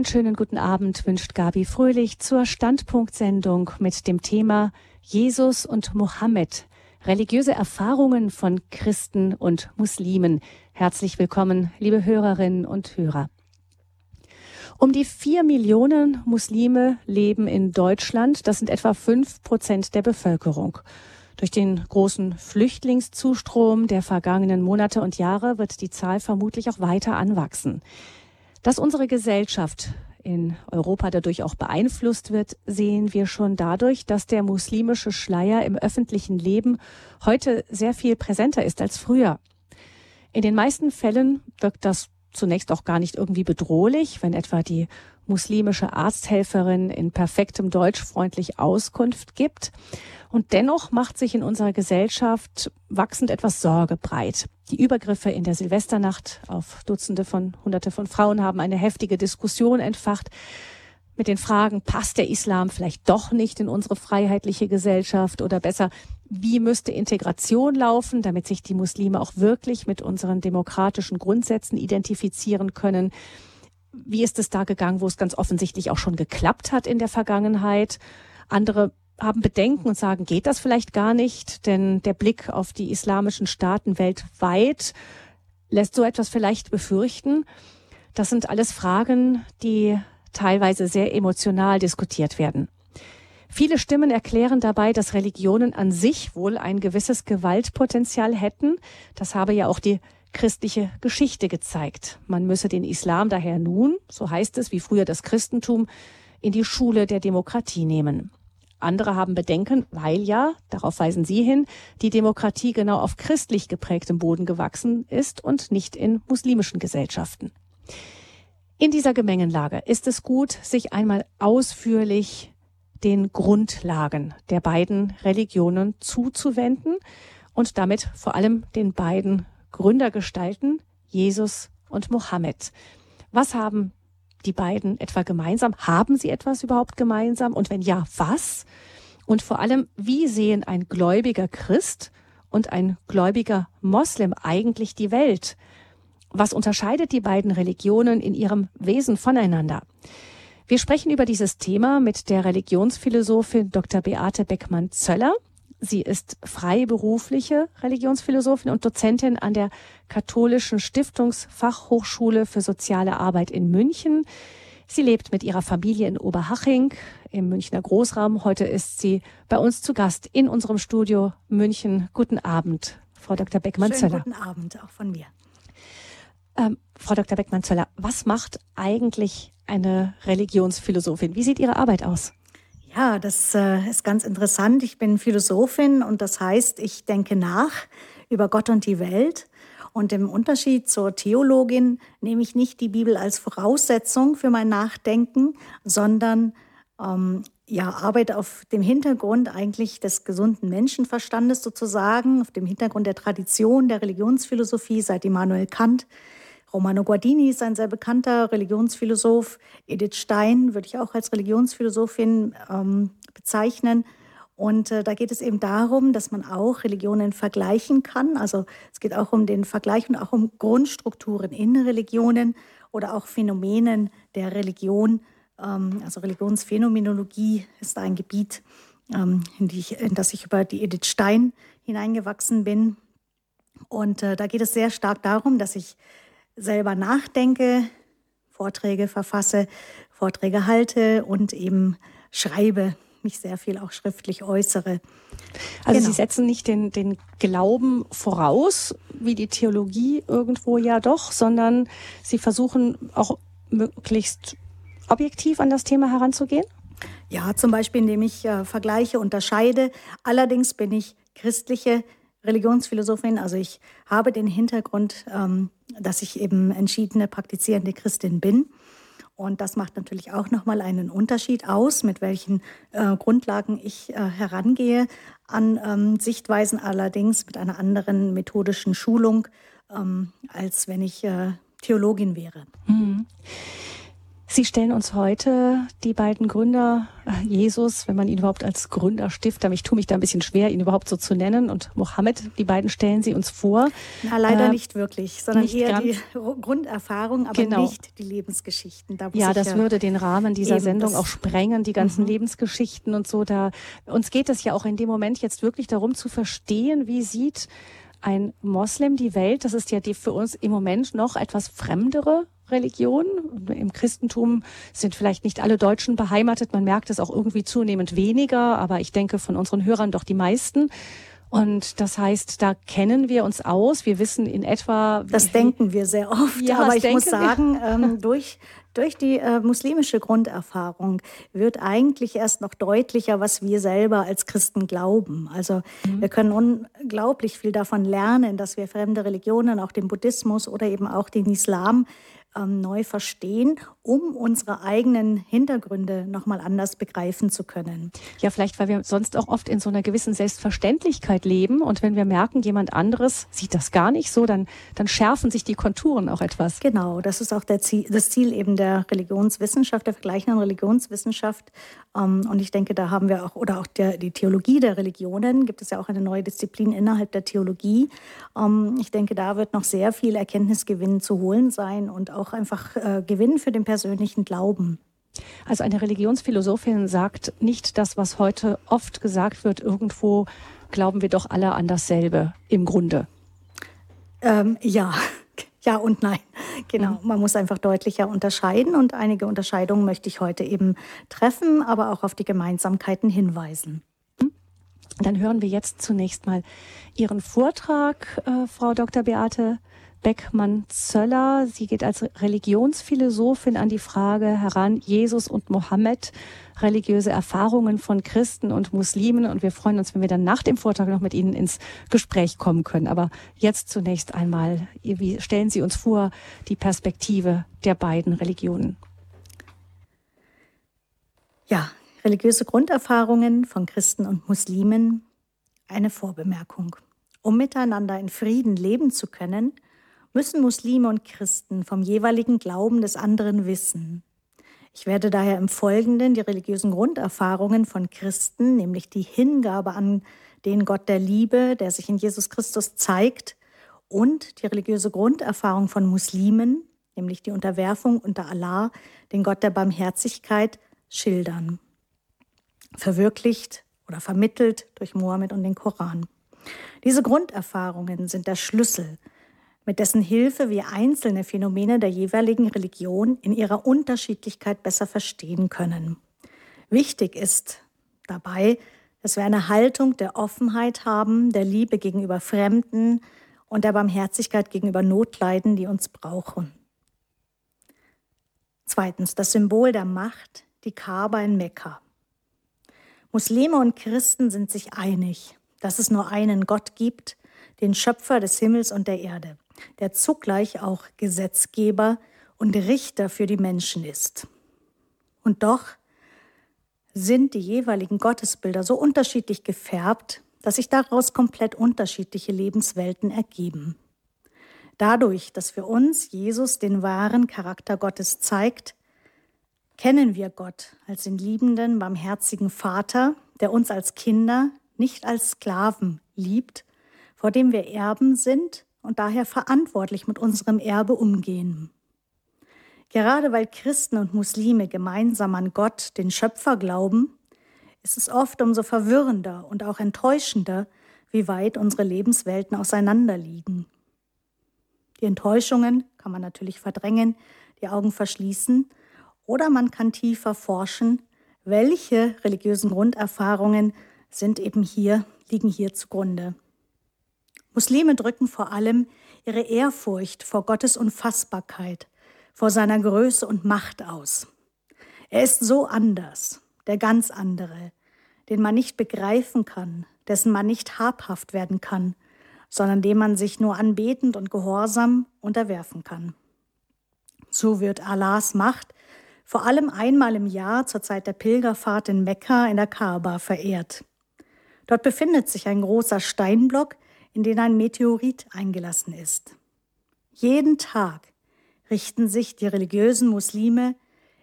Einen schönen guten Abend wünscht Gabi Fröhlich zur Standpunktsendung mit dem Thema Jesus und Mohammed. Religiöse Erfahrungen von Christen und Muslimen. Herzlich willkommen, liebe Hörerinnen und Hörer. Um die vier Millionen Muslime leben in Deutschland. Das sind etwa fünf Prozent der Bevölkerung. Durch den großen Flüchtlingszustrom der vergangenen Monate und Jahre wird die Zahl vermutlich auch weiter anwachsen. Dass unsere Gesellschaft in Europa dadurch auch beeinflusst wird, sehen wir schon dadurch, dass der muslimische Schleier im öffentlichen Leben heute sehr viel präsenter ist als früher. In den meisten Fällen wirkt das zunächst auch gar nicht irgendwie bedrohlich, wenn etwa die muslimische Arzthelferin in perfektem Deutsch freundlich Auskunft gibt. Und dennoch macht sich in unserer Gesellschaft wachsend etwas Sorge breit. Die Übergriffe in der Silvesternacht auf Dutzende von Hunderte von Frauen haben eine heftige Diskussion entfacht mit den Fragen, passt der Islam vielleicht doch nicht in unsere freiheitliche Gesellschaft oder besser, wie müsste Integration laufen, damit sich die Muslime auch wirklich mit unseren demokratischen Grundsätzen identifizieren können? Wie ist es da gegangen, wo es ganz offensichtlich auch schon geklappt hat in der Vergangenheit? Andere haben Bedenken und sagen, geht das vielleicht gar nicht? Denn der Blick auf die islamischen Staaten weltweit lässt so etwas vielleicht befürchten. Das sind alles Fragen, die teilweise sehr emotional diskutiert werden. Viele Stimmen erklären dabei, dass Religionen an sich wohl ein gewisses Gewaltpotenzial hätten. Das habe ja auch die christliche Geschichte gezeigt. Man müsse den Islam daher nun, so heißt es, wie früher das Christentum, in die Schule der Demokratie nehmen. Andere haben Bedenken, weil ja, darauf weisen Sie hin, die Demokratie genau auf christlich geprägtem Boden gewachsen ist und nicht in muslimischen Gesellschaften. In dieser Gemengenlage ist es gut, sich einmal ausführlich den Grundlagen der beiden Religionen zuzuwenden und damit vor allem den beiden Gründergestalten, Jesus und Mohammed. Was haben die beiden etwa gemeinsam? Haben sie etwas überhaupt gemeinsam? Und wenn ja, was? Und vor allem, wie sehen ein gläubiger Christ und ein gläubiger Moslem eigentlich die Welt? Was unterscheidet die beiden Religionen in ihrem Wesen voneinander? Wir sprechen über dieses Thema mit der Religionsphilosophin Dr. Beate Beckmann-Zöller. Sie ist freiberufliche Religionsphilosophin und Dozentin an der Katholischen Stiftungsfachhochschule für soziale Arbeit in München. Sie lebt mit ihrer Familie in Oberhaching im Münchner Großraum. Heute ist sie bei uns zu Gast in unserem Studio München. Guten Abend, Frau Dr. Beckmann-Zöller. Guten Abend auch von mir. Ähm, Frau Dr. Beckmann-Zöller, was macht eigentlich eine Religionsphilosophin? Wie sieht Ihre Arbeit aus? Ja, das äh, ist ganz interessant. Ich bin Philosophin und das heißt, ich denke nach über Gott und die Welt. Und im Unterschied zur Theologin nehme ich nicht die Bibel als Voraussetzung für mein Nachdenken, sondern ähm, ja, arbeite auf dem Hintergrund eigentlich des gesunden Menschenverstandes sozusagen, auf dem Hintergrund der Tradition der Religionsphilosophie seit Immanuel Kant Romano Guardini ist ein sehr bekannter Religionsphilosoph. Edith Stein würde ich auch als Religionsphilosophin ähm, bezeichnen. Und äh, da geht es eben darum, dass man auch Religionen vergleichen kann. Also es geht auch um den Vergleich und auch um Grundstrukturen in Religionen oder auch Phänomenen der Religion. Ähm, also Religionsphänomenologie ist ein Gebiet, ähm, in, ich, in, das ich über die Edith Stein hineingewachsen bin. Und äh, da geht es sehr stark darum, dass ich selber nachdenke, Vorträge verfasse, Vorträge halte und eben schreibe, mich sehr viel auch schriftlich äußere. Also genau. Sie setzen nicht den, den Glauben voraus, wie die Theologie irgendwo ja doch, sondern Sie versuchen auch möglichst objektiv an das Thema heranzugehen? Ja, zum Beispiel indem ich äh, Vergleiche unterscheide. Allerdings bin ich christliche Religionsphilosophin. Also ich habe den Hintergrund, ähm, dass ich eben entschiedene praktizierende Christin bin. Und das macht natürlich auch nochmal einen Unterschied aus, mit welchen äh, Grundlagen ich äh, herangehe an ähm, Sichtweisen, allerdings mit einer anderen methodischen Schulung, ähm, als wenn ich äh, Theologin wäre. Mhm. Sie stellen uns heute die beiden Gründer, äh, Jesus, wenn man ihn überhaupt als Gründerstifter, ich tue mich da ein bisschen schwer, ihn überhaupt so zu nennen, und Mohammed, die beiden stellen Sie uns vor. Na, leider äh, nicht wirklich, sondern nicht eher die Grunderfahrung, aber genau. nicht die Lebensgeschichten. Da ja, das würde den Rahmen dieser Sendung auch sprengen, die ganzen mhm. Lebensgeschichten und so. Da uns geht es ja auch in dem Moment jetzt wirklich darum zu verstehen, wie sieht ein Moslem die Welt. Das ist ja die für uns im Moment noch etwas fremdere Religion. Im Christentum sind vielleicht nicht alle Deutschen beheimatet. Man merkt es auch irgendwie zunehmend weniger, aber ich denke von unseren Hörern doch die meisten. Und das heißt, da kennen wir uns aus. Wir wissen in etwa. Das denken wir sehr oft. Ja, aber ich muss sagen, ähm, durch, durch die äh, muslimische Grunderfahrung wird eigentlich erst noch deutlicher, was wir selber als Christen glauben. Also mhm. wir können unglaublich viel davon lernen, dass wir fremde Religionen, auch den Buddhismus oder eben auch den Islam, ähm, neu verstehen, um unsere eigenen Hintergründe nochmal anders begreifen zu können. Ja, vielleicht, weil wir sonst auch oft in so einer gewissen Selbstverständlichkeit leben und wenn wir merken, jemand anderes sieht das gar nicht so, dann, dann schärfen sich die Konturen auch etwas. Genau, das ist auch Ziel, das Ziel eben der Religionswissenschaft, der vergleichenden Religionswissenschaft. Ähm, und ich denke, da haben wir auch, oder auch der, die Theologie der Religionen, gibt es ja auch eine neue Disziplin innerhalb der Theologie. Ähm, ich denke, da wird noch sehr viel Erkenntnisgewinn zu holen sein und auch einfach äh, Gewinn für den persönlichen Glauben. Also eine Religionsphilosophin sagt nicht das, was heute oft gesagt wird, irgendwo glauben wir doch alle an dasselbe im Grunde. Ähm, ja, ja und nein. Genau, mhm. man muss einfach deutlicher unterscheiden und einige Unterscheidungen möchte ich heute eben treffen, aber auch auf die Gemeinsamkeiten hinweisen. Dann hören wir jetzt zunächst mal Ihren Vortrag, äh, Frau Dr. Beate Beckmann-Zöller. Sie geht als Religionsphilosophin an die Frage heran, Jesus und Mohammed, religiöse Erfahrungen von Christen und Muslimen. Und wir freuen uns, wenn wir dann nach dem Vortrag noch mit Ihnen ins Gespräch kommen können. Aber jetzt zunächst einmal, wie stellen Sie uns vor, die Perspektive der beiden Religionen? Ja, religiöse Grunderfahrungen von Christen und Muslimen. Eine Vorbemerkung. Um miteinander in Frieden leben zu können, müssen Muslime und Christen vom jeweiligen Glauben des anderen wissen. Ich werde daher im Folgenden die religiösen Grunderfahrungen von Christen, nämlich die Hingabe an den Gott der Liebe, der sich in Jesus Christus zeigt, und die religiöse Grunderfahrung von Muslimen, nämlich die Unterwerfung unter Allah, den Gott der Barmherzigkeit, schildern. Verwirklicht oder vermittelt durch Mohammed und den Koran. Diese Grunderfahrungen sind der Schlüssel mit dessen Hilfe wir einzelne Phänomene der jeweiligen Religion in ihrer Unterschiedlichkeit besser verstehen können. Wichtig ist dabei, dass wir eine Haltung der Offenheit haben, der Liebe gegenüber Fremden und der Barmherzigkeit gegenüber Notleiden, die uns brauchen. Zweitens, das Symbol der Macht, die Kaaba in Mekka. Muslime und Christen sind sich einig, dass es nur einen Gott gibt, den Schöpfer des Himmels und der Erde der zugleich auch Gesetzgeber und Richter für die Menschen ist. Und doch sind die jeweiligen Gottesbilder so unterschiedlich gefärbt, dass sich daraus komplett unterschiedliche Lebenswelten ergeben. Dadurch, dass für uns Jesus den wahren Charakter Gottes zeigt, kennen wir Gott als den liebenden, barmherzigen Vater, der uns als Kinder, nicht als Sklaven liebt, vor dem wir Erben sind und daher verantwortlich mit unserem Erbe umgehen. Gerade weil Christen und Muslime gemeinsam an Gott, den Schöpfer, glauben, ist es oft umso verwirrender und auch enttäuschender, wie weit unsere Lebenswelten auseinanderliegen. Die Enttäuschungen kann man natürlich verdrängen, die Augen verschließen oder man kann tiefer forschen, welche religiösen Grunderfahrungen sind eben hier, liegen hier zugrunde. Muslime drücken vor allem ihre Ehrfurcht vor Gottes Unfassbarkeit, vor seiner Größe und Macht aus. Er ist so anders, der ganz andere, den man nicht begreifen kann, dessen man nicht habhaft werden kann, sondern dem man sich nur anbetend und gehorsam unterwerfen kann. So wird Allahs Macht vor allem einmal im Jahr zur Zeit der Pilgerfahrt in Mekka in der Kaaba verehrt. Dort befindet sich ein großer Steinblock, in den ein Meteorit eingelassen ist. Jeden Tag richten sich die religiösen Muslime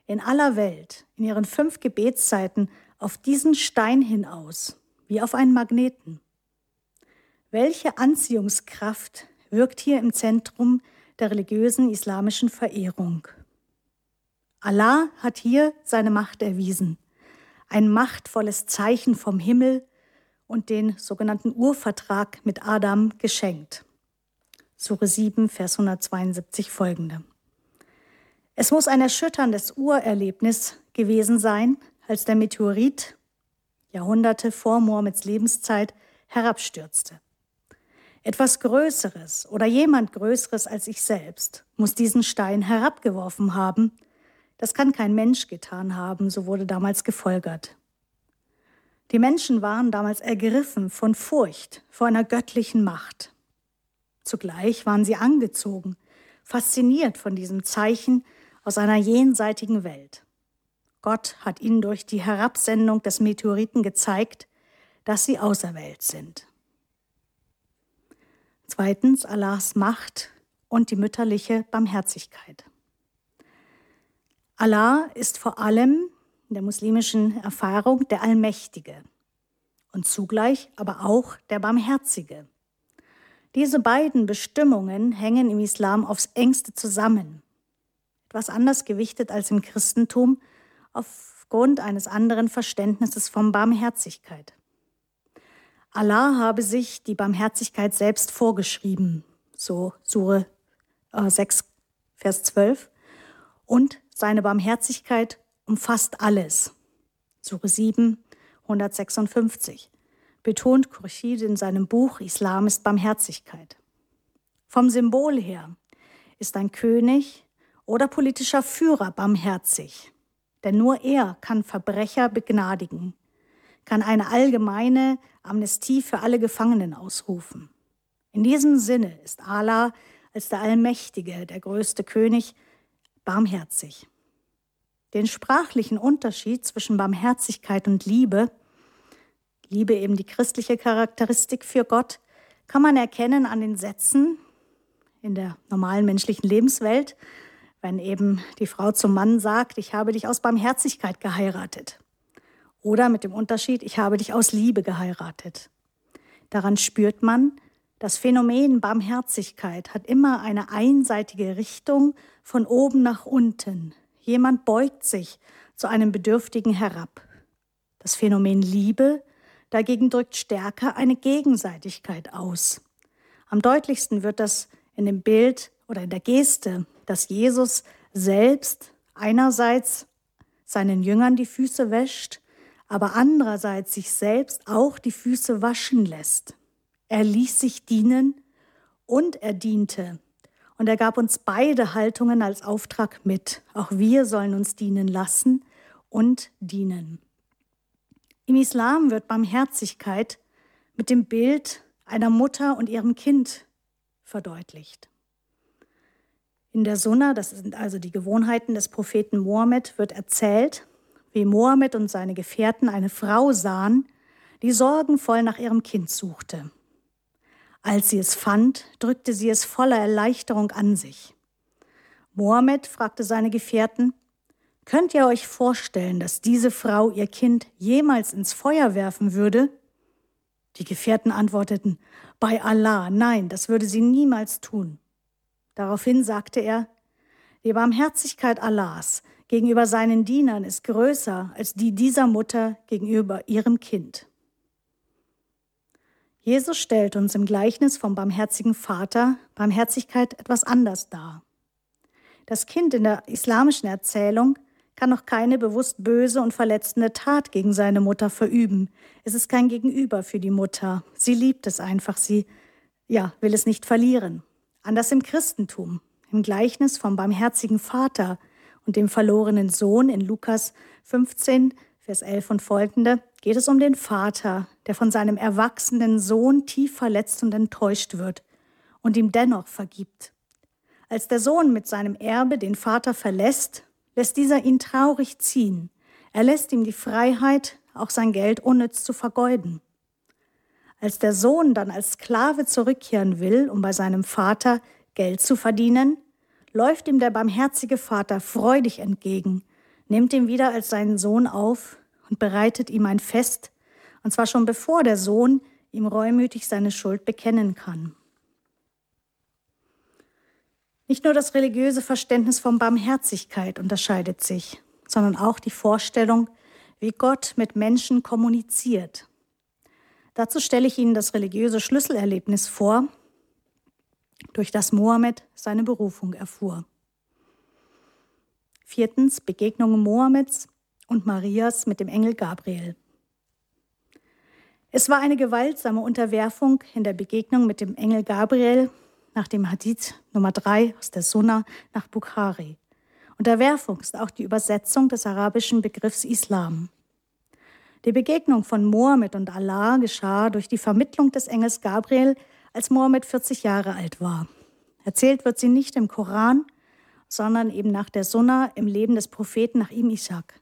in aller Welt in ihren fünf Gebetszeiten auf diesen Stein hinaus, wie auf einen Magneten. Welche Anziehungskraft wirkt hier im Zentrum der religiösen islamischen Verehrung? Allah hat hier seine Macht erwiesen, ein machtvolles Zeichen vom Himmel und den sogenannten Urvertrag mit Adam geschenkt. Sure 7, Vers 172 folgende. Es muss ein erschütterndes Urerlebnis gewesen sein, als der Meteorit Jahrhunderte vor Mohammeds Lebenszeit herabstürzte. Etwas Größeres oder jemand Größeres als ich selbst muss diesen Stein herabgeworfen haben. Das kann kein Mensch getan haben, so wurde damals gefolgert. Die Menschen waren damals ergriffen von Furcht vor einer göttlichen Macht. Zugleich waren sie angezogen, fasziniert von diesem Zeichen aus einer jenseitigen Welt. Gott hat ihnen durch die Herabsendung des Meteoriten gezeigt, dass sie auserwählt sind. Zweitens Allahs Macht und die mütterliche Barmherzigkeit. Allah ist vor allem in der muslimischen Erfahrung der Allmächtige und zugleich aber auch der Barmherzige. Diese beiden Bestimmungen hängen im Islam aufs engste zusammen. Etwas anders gewichtet als im Christentum aufgrund eines anderen Verständnisses von Barmherzigkeit. Allah habe sich die Barmherzigkeit selbst vorgeschrieben, so Sure 6, äh, Vers 12, und seine Barmherzigkeit umfasst alles. Sure 7, 156 betont Khurshid in seinem Buch Islam ist Barmherzigkeit. Vom Symbol her ist ein König oder politischer Führer barmherzig, denn nur er kann Verbrecher begnadigen, kann eine allgemeine Amnestie für alle Gefangenen ausrufen. In diesem Sinne ist Allah als der Allmächtige, der größte König, barmherzig. Den sprachlichen Unterschied zwischen Barmherzigkeit und Liebe Liebe eben die christliche Charakteristik für Gott, kann man erkennen an den Sätzen in der normalen menschlichen Lebenswelt, wenn eben die Frau zum Mann sagt, ich habe dich aus Barmherzigkeit geheiratet. Oder mit dem Unterschied, ich habe dich aus Liebe geheiratet. Daran spürt man, das Phänomen Barmherzigkeit hat immer eine einseitige Richtung von oben nach unten. Jemand beugt sich zu einem Bedürftigen herab. Das Phänomen Liebe Dagegen drückt stärker eine Gegenseitigkeit aus. Am deutlichsten wird das in dem Bild oder in der Geste, dass Jesus selbst einerseits seinen Jüngern die Füße wäscht, aber andererseits sich selbst auch die Füße waschen lässt. Er ließ sich dienen und er diente. Und er gab uns beide Haltungen als Auftrag mit. Auch wir sollen uns dienen lassen und dienen. Im Islam wird Barmherzigkeit mit dem Bild einer Mutter und ihrem Kind verdeutlicht. In der Sunna, das sind also die Gewohnheiten des Propheten Mohammed, wird erzählt, wie Mohammed und seine Gefährten eine Frau sahen, die sorgenvoll nach ihrem Kind suchte. Als sie es fand, drückte sie es voller Erleichterung an sich. Mohammed fragte seine Gefährten, Könnt ihr euch vorstellen, dass diese Frau ihr Kind jemals ins Feuer werfen würde? Die Gefährten antworteten, bei Allah, nein, das würde sie niemals tun. Daraufhin sagte er, die Barmherzigkeit Allahs gegenüber seinen Dienern ist größer als die dieser Mutter gegenüber ihrem Kind. Jesus stellt uns im Gleichnis vom barmherzigen Vater Barmherzigkeit etwas anders dar. Das Kind in der islamischen Erzählung kann noch keine bewusst böse und verletzende Tat gegen seine Mutter verüben. Es ist kein Gegenüber für die Mutter. Sie liebt es einfach, sie ja, will es nicht verlieren. Anders im Christentum. Im Gleichnis vom barmherzigen Vater und dem verlorenen Sohn in Lukas 15, Vers 11 und folgende geht es um den Vater, der von seinem erwachsenen Sohn tief verletzt und enttäuscht wird und ihm dennoch vergibt. Als der Sohn mit seinem Erbe den Vater verlässt, lässt dieser ihn traurig ziehen. Er lässt ihm die Freiheit, auch sein Geld unnütz zu vergeuden. Als der Sohn dann als Sklave zurückkehren will, um bei seinem Vater Geld zu verdienen, läuft ihm der barmherzige Vater freudig entgegen, nimmt ihn wieder als seinen Sohn auf und bereitet ihm ein Fest, und zwar schon bevor der Sohn ihm reumütig seine Schuld bekennen kann. Nicht nur das religiöse Verständnis von Barmherzigkeit unterscheidet sich, sondern auch die Vorstellung, wie Gott mit Menschen kommuniziert. Dazu stelle ich Ihnen das religiöse Schlüsselerlebnis vor, durch das Mohammed seine Berufung erfuhr. Viertens Begegnung Mohammeds und Marias mit dem Engel Gabriel. Es war eine gewaltsame Unterwerfung in der Begegnung mit dem Engel Gabriel nach dem Hadith Nummer 3 aus der Sunna nach Bukhari. Unterwerfung ist auch die Übersetzung des arabischen Begriffs Islam. Die Begegnung von Mohammed und Allah geschah durch die Vermittlung des Engels Gabriel, als Mohammed 40 Jahre alt war. Erzählt wird sie nicht im Koran, sondern eben nach der Sunna im Leben des Propheten nach ihm Ishak.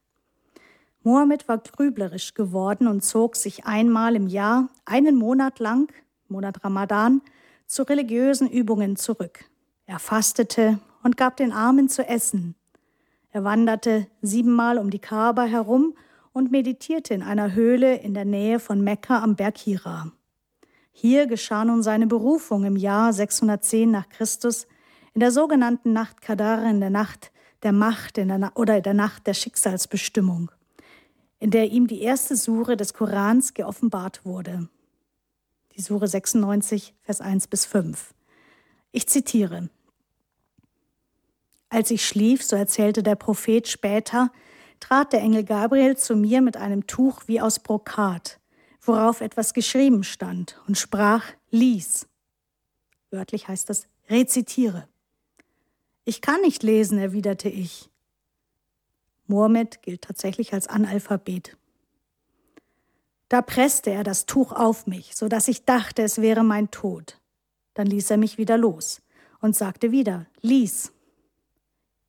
Mohammed war grüblerisch geworden und zog sich einmal im Jahr, einen Monat lang, Monat Ramadan, zu religiösen Übungen zurück. Er fastete und gab den Armen zu essen. Er wanderte siebenmal um die Kaaba herum und meditierte in einer Höhle in der Nähe von Mekka am Berg Hira. Hier geschah nun seine Berufung im Jahr 610 nach Christus in der sogenannten Nacht Kadar, in der Nacht der Macht in der oder in der Nacht der Schicksalsbestimmung, in der ihm die erste Sure des Korans geoffenbart wurde. Die Sure 96, Vers 1 bis 5. Ich zitiere. Als ich schlief, so erzählte der Prophet später, trat der Engel Gabriel zu mir mit einem Tuch wie aus Brokat, worauf etwas geschrieben stand und sprach, lies. Wörtlich heißt das, rezitiere. Ich kann nicht lesen, erwiderte ich. Mohammed gilt tatsächlich als Analphabet. Da presste er das Tuch auf mich, so dass ich dachte, es wäre mein Tod. Dann ließ er mich wieder los und sagte wieder, lies.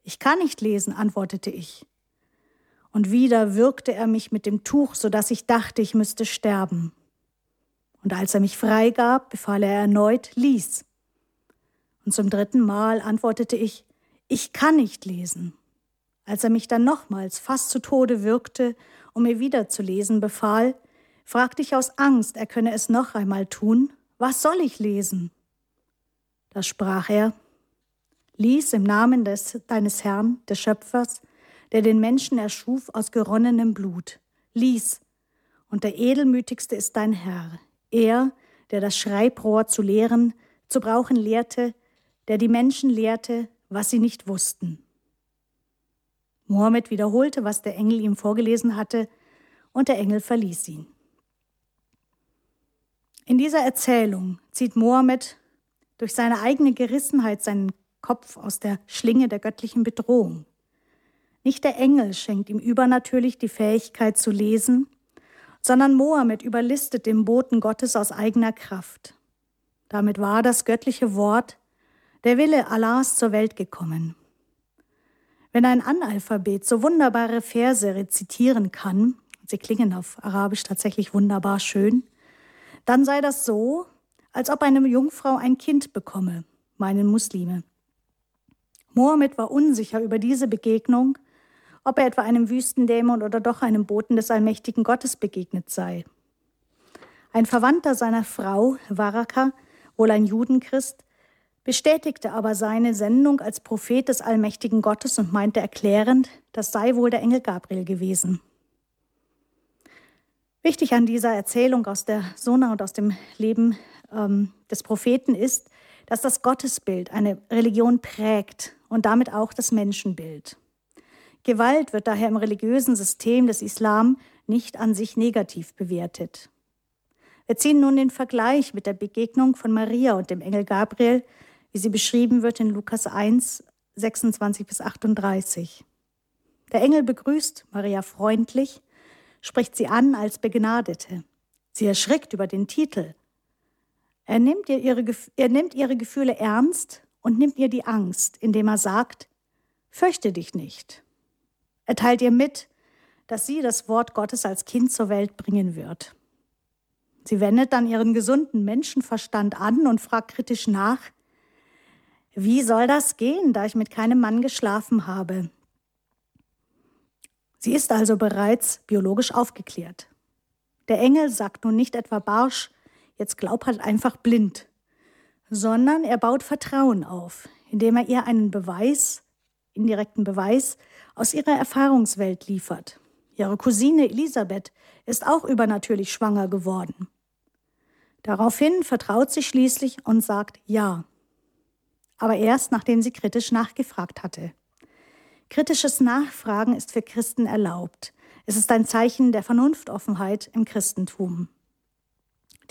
Ich kann nicht lesen, antwortete ich. Und wieder würgte er mich mit dem Tuch, so dass ich dachte, ich müsste sterben. Und als er mich freigab, befahl er erneut, lies. Und zum dritten Mal antwortete ich, ich kann nicht lesen. Als er mich dann nochmals fast zu Tode würgte, um mir wieder zu lesen befahl, fragte ich aus Angst, er könne es noch einmal tun, was soll ich lesen? Da sprach er, lies im Namen des, deines Herrn, des Schöpfers, der den Menschen erschuf aus geronnenem Blut. Lies, und der edelmütigste ist dein Herr, er, der das Schreibrohr zu lehren, zu brauchen lehrte, der die Menschen lehrte, was sie nicht wussten. Mohammed wiederholte, was der Engel ihm vorgelesen hatte, und der Engel verließ ihn. In dieser Erzählung zieht Mohammed durch seine eigene Gerissenheit seinen Kopf aus der Schlinge der göttlichen Bedrohung. Nicht der Engel schenkt ihm übernatürlich die Fähigkeit zu lesen, sondern Mohammed überlistet den Boten Gottes aus eigener Kraft. Damit war das göttliche Wort der Wille Allahs zur Welt gekommen. Wenn ein Analphabet so wunderbare Verse rezitieren kann, sie klingen auf Arabisch tatsächlich wunderbar schön, dann sei das so, als ob eine Jungfrau ein Kind bekomme, meinen Muslime. Mohammed war unsicher über diese Begegnung, ob er etwa einem Wüstendämon oder doch einem Boten des allmächtigen Gottes begegnet sei. Ein Verwandter seiner Frau, Waraka, wohl ein Judenchrist, bestätigte aber seine Sendung als Prophet des allmächtigen Gottes und meinte erklärend, das sei wohl der Engel Gabriel gewesen. Wichtig an dieser Erzählung aus der Sona und aus dem Leben ähm, des Propheten ist, dass das Gottesbild eine Religion prägt und damit auch das Menschenbild. Gewalt wird daher im religiösen System des Islam nicht an sich negativ bewertet. Wir ziehen nun den Vergleich mit der Begegnung von Maria und dem Engel Gabriel wie sie beschrieben wird in Lukas 1, 26 bis 38. Der Engel begrüßt Maria freundlich, spricht sie an als Begnadete. Sie erschrickt über den Titel. Er nimmt, ihr ihre, er nimmt ihre Gefühle ernst und nimmt ihr die Angst, indem er sagt, fürchte dich nicht. Er teilt ihr mit, dass sie das Wort Gottes als Kind zur Welt bringen wird. Sie wendet dann ihren gesunden Menschenverstand an und fragt kritisch nach, wie soll das gehen, da ich mit keinem Mann geschlafen habe? Sie ist also bereits biologisch aufgeklärt. Der Engel sagt nun nicht etwa barsch, jetzt glaub halt einfach blind, sondern er baut Vertrauen auf, indem er ihr einen Beweis, indirekten Beweis, aus ihrer Erfahrungswelt liefert. Ihre Cousine Elisabeth ist auch übernatürlich schwanger geworden. Daraufhin vertraut sie schließlich und sagt Ja. Aber erst nachdem sie kritisch nachgefragt hatte. Kritisches Nachfragen ist für Christen erlaubt. Es ist ein Zeichen der Vernunftoffenheit im Christentum.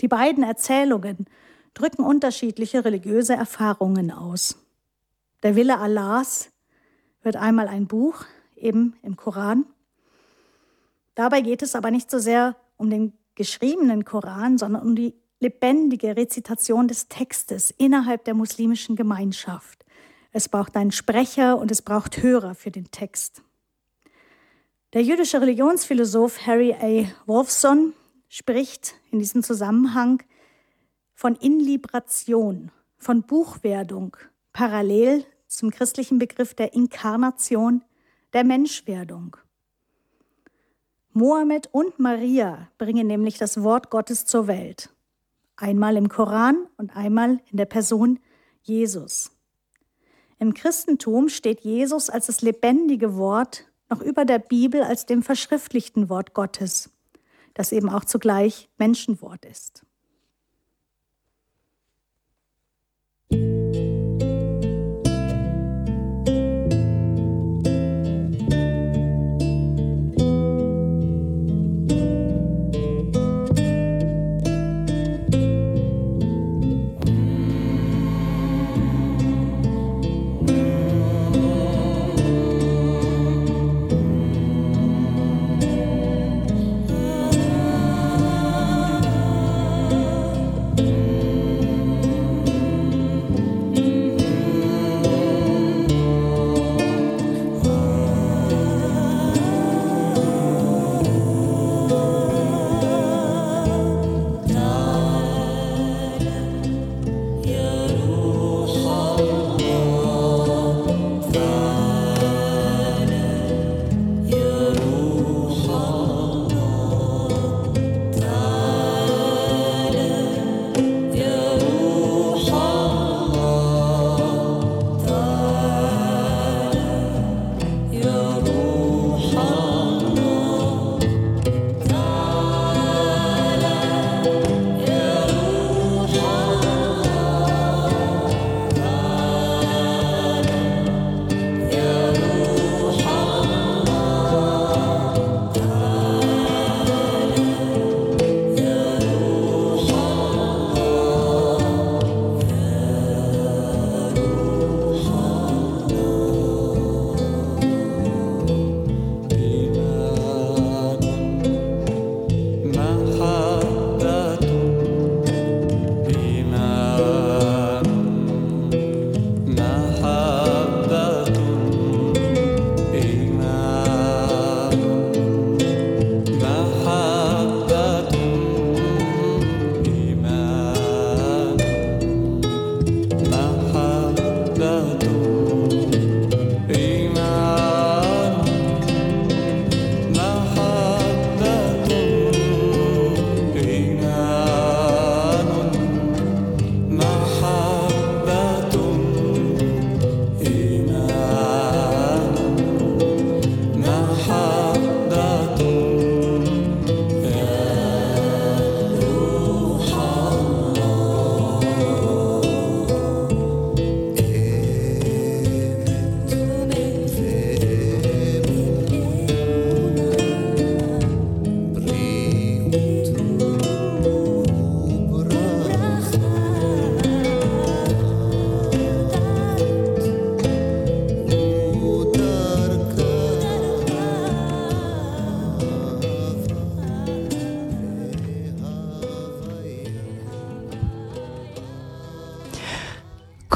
Die beiden Erzählungen drücken unterschiedliche religiöse Erfahrungen aus. Der Wille Allahs wird einmal ein Buch, eben im Koran. Dabei geht es aber nicht so sehr um den geschriebenen Koran, sondern um die lebendige Rezitation des Textes innerhalb der muslimischen Gemeinschaft. Es braucht einen Sprecher und es braucht Hörer für den Text. Der jüdische Religionsphilosoph Harry A. Wolfson spricht in diesem Zusammenhang von Inlibration, von Buchwerdung, parallel zum christlichen Begriff der Inkarnation, der Menschwerdung. Mohammed und Maria bringen nämlich das Wort Gottes zur Welt. Einmal im Koran und einmal in der Person Jesus. Im Christentum steht Jesus als das lebendige Wort noch über der Bibel als dem verschriftlichten Wort Gottes, das eben auch zugleich Menschenwort ist.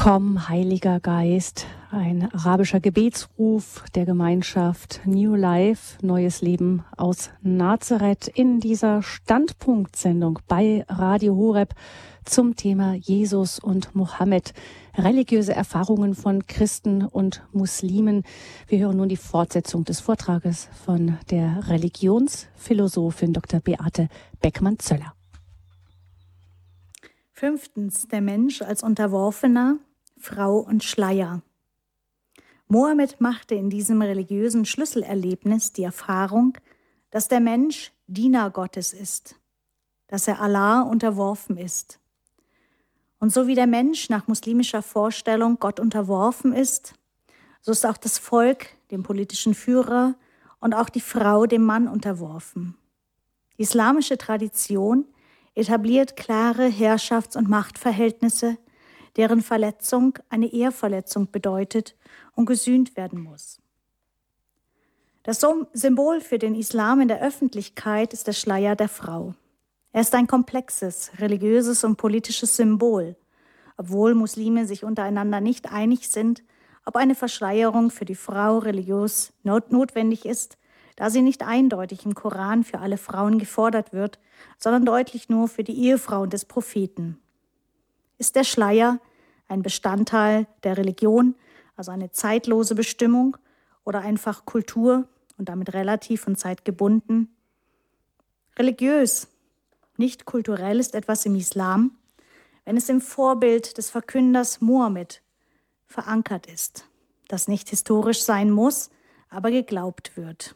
Komm, Heiliger Geist, ein arabischer Gebetsruf der Gemeinschaft New Life, neues Leben aus Nazareth in dieser Standpunktsendung bei Radio Horeb zum Thema Jesus und Mohammed, religiöse Erfahrungen von Christen und Muslimen. Wir hören nun die Fortsetzung des Vortrages von der Religionsphilosophin Dr. Beate Beckmann-Zöller. Fünftens, der Mensch als Unterworfener, Frau und Schleier. Mohammed machte in diesem religiösen Schlüsselerlebnis die Erfahrung, dass der Mensch Diener Gottes ist, dass er Allah unterworfen ist. Und so wie der Mensch nach muslimischer Vorstellung Gott unterworfen ist, so ist auch das Volk dem politischen Führer und auch die Frau dem Mann unterworfen. Die islamische Tradition etabliert klare Herrschafts- und Machtverhältnisse, deren Verletzung eine Ehrverletzung bedeutet und gesühnt werden muss. Das Symbol für den Islam in der Öffentlichkeit ist der Schleier der Frau. Er ist ein komplexes, religiöses und politisches Symbol, obwohl Muslime sich untereinander nicht einig sind, ob eine Verschleierung für die Frau religiös notwendig ist, da sie nicht eindeutig im Koran für alle Frauen gefordert wird, sondern deutlich nur für die Ehefrauen des Propheten. Ist der Schleier ein Bestandteil der Religion, also eine zeitlose Bestimmung oder einfach Kultur und damit relativ und zeitgebunden? Religiös, nicht kulturell ist etwas im Islam, wenn es im Vorbild des Verkünders Mohammed verankert ist, das nicht historisch sein muss, aber geglaubt wird.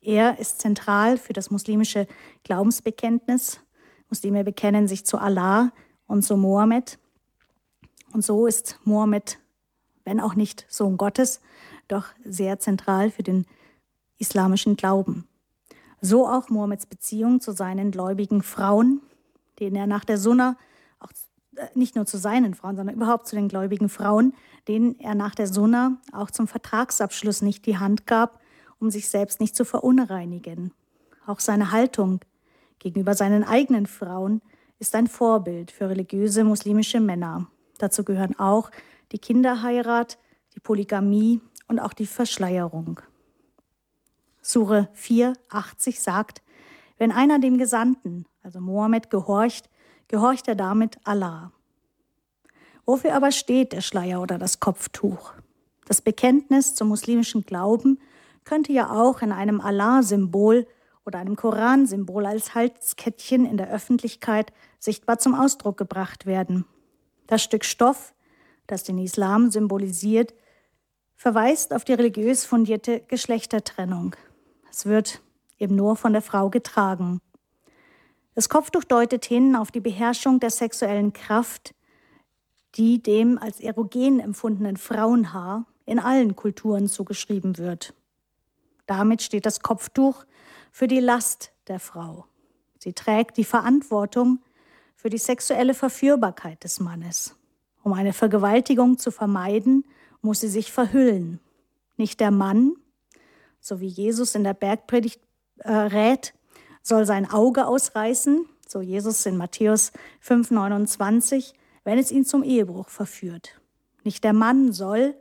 Er ist zentral für das muslimische Glaubensbekenntnis. Muslime bekennen sich zu Allah und zu Mohammed. Und so ist Mohammed, wenn auch nicht Sohn Gottes, doch sehr zentral für den islamischen Glauben. So auch Mohammeds Beziehung zu seinen gläubigen Frauen, denen er nach der Sunna, auch äh, nicht nur zu seinen Frauen, sondern überhaupt zu den gläubigen Frauen, denen er nach der Sunna auch zum Vertragsabschluss nicht die Hand gab, um sich selbst nicht zu verunreinigen. Auch seine Haltung gegenüber seinen eigenen Frauen ist ein Vorbild für religiöse muslimische Männer. Dazu gehören auch die Kinderheirat, die Polygamie und auch die Verschleierung. Sure 4,80 sagt, wenn einer dem Gesandten, also Mohammed, gehorcht, gehorcht er damit Allah. Wofür aber steht der Schleier oder das Kopftuch? Das Bekenntnis zum muslimischen Glauben könnte ja auch in einem Allah-Symbol oder einem Koran-Symbol als Halskettchen in der Öffentlichkeit sichtbar zum Ausdruck gebracht werden. Das Stück Stoff, das den Islam symbolisiert, verweist auf die religiös fundierte Geschlechtertrennung. Es wird eben nur von der Frau getragen. Das Kopftuch deutet hin auf die Beherrschung der sexuellen Kraft, die dem als erogen empfundenen Frauenhaar in allen Kulturen zugeschrieben wird. Damit steht das Kopftuch für die Last der Frau. Sie trägt die Verantwortung für die sexuelle Verführbarkeit des Mannes. Um eine Vergewaltigung zu vermeiden, muss sie sich verhüllen. Nicht der Mann, so wie Jesus in der Bergpredigt äh, rät, soll sein Auge ausreißen, so Jesus in Matthäus 5,29, wenn es ihn zum Ehebruch verführt. Nicht der Mann soll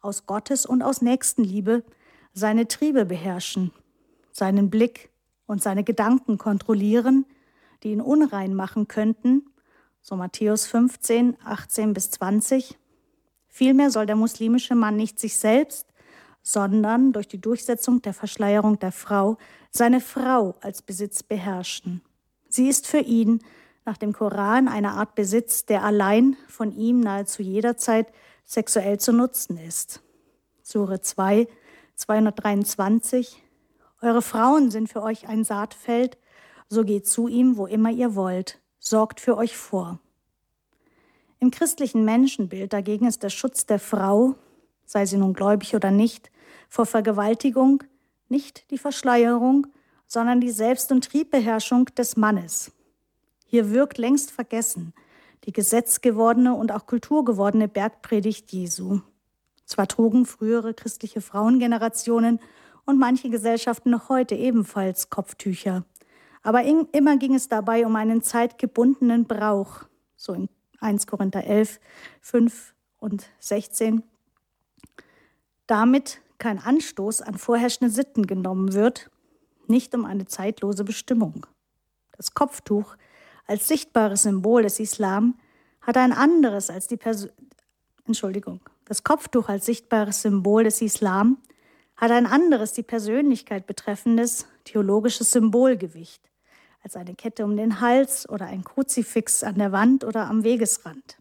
aus Gottes und aus Nächstenliebe seine Triebe beherrschen, seinen Blick und seine Gedanken kontrollieren, die ihn unrein machen könnten, so Matthäus 15, 18 bis 20. Vielmehr soll der muslimische Mann nicht sich selbst, sondern durch die Durchsetzung der Verschleierung der Frau seine Frau als Besitz beherrschen. Sie ist für ihn nach dem Koran eine Art Besitz, der allein von ihm nahezu jederzeit sexuell zu nutzen ist. Sure 2, 223. Eure Frauen sind für euch ein Saatfeld, so geht zu ihm, wo immer ihr wollt, sorgt für euch vor. Im christlichen Menschenbild dagegen ist der Schutz der Frau, sei sie nun gläubig oder nicht, vor Vergewaltigung nicht die Verschleierung, sondern die Selbst- und Triebbeherrschung des Mannes. Hier wirkt längst vergessen die gesetzgewordene und auch kulturgewordene Bergpredigt Jesu. Zwar trugen frühere christliche Frauengenerationen und manche Gesellschaften noch heute ebenfalls Kopftücher, aber immer ging es dabei um einen zeitgebundenen Brauch, so in 1 Korinther 11, 5 und 16. damit kein Anstoß an vorherrschende Sitten genommen wird, nicht um eine zeitlose Bestimmung. Das Kopftuch als sichtbares Symbol des Islam hat ein anderes als die Person Entschuldigung. Das Kopftuch als sichtbares Symbol des Islam hat ein anderes die Persönlichkeit betreffendes theologisches Symbolgewicht als eine Kette um den Hals oder ein Kruzifix an der Wand oder am Wegesrand.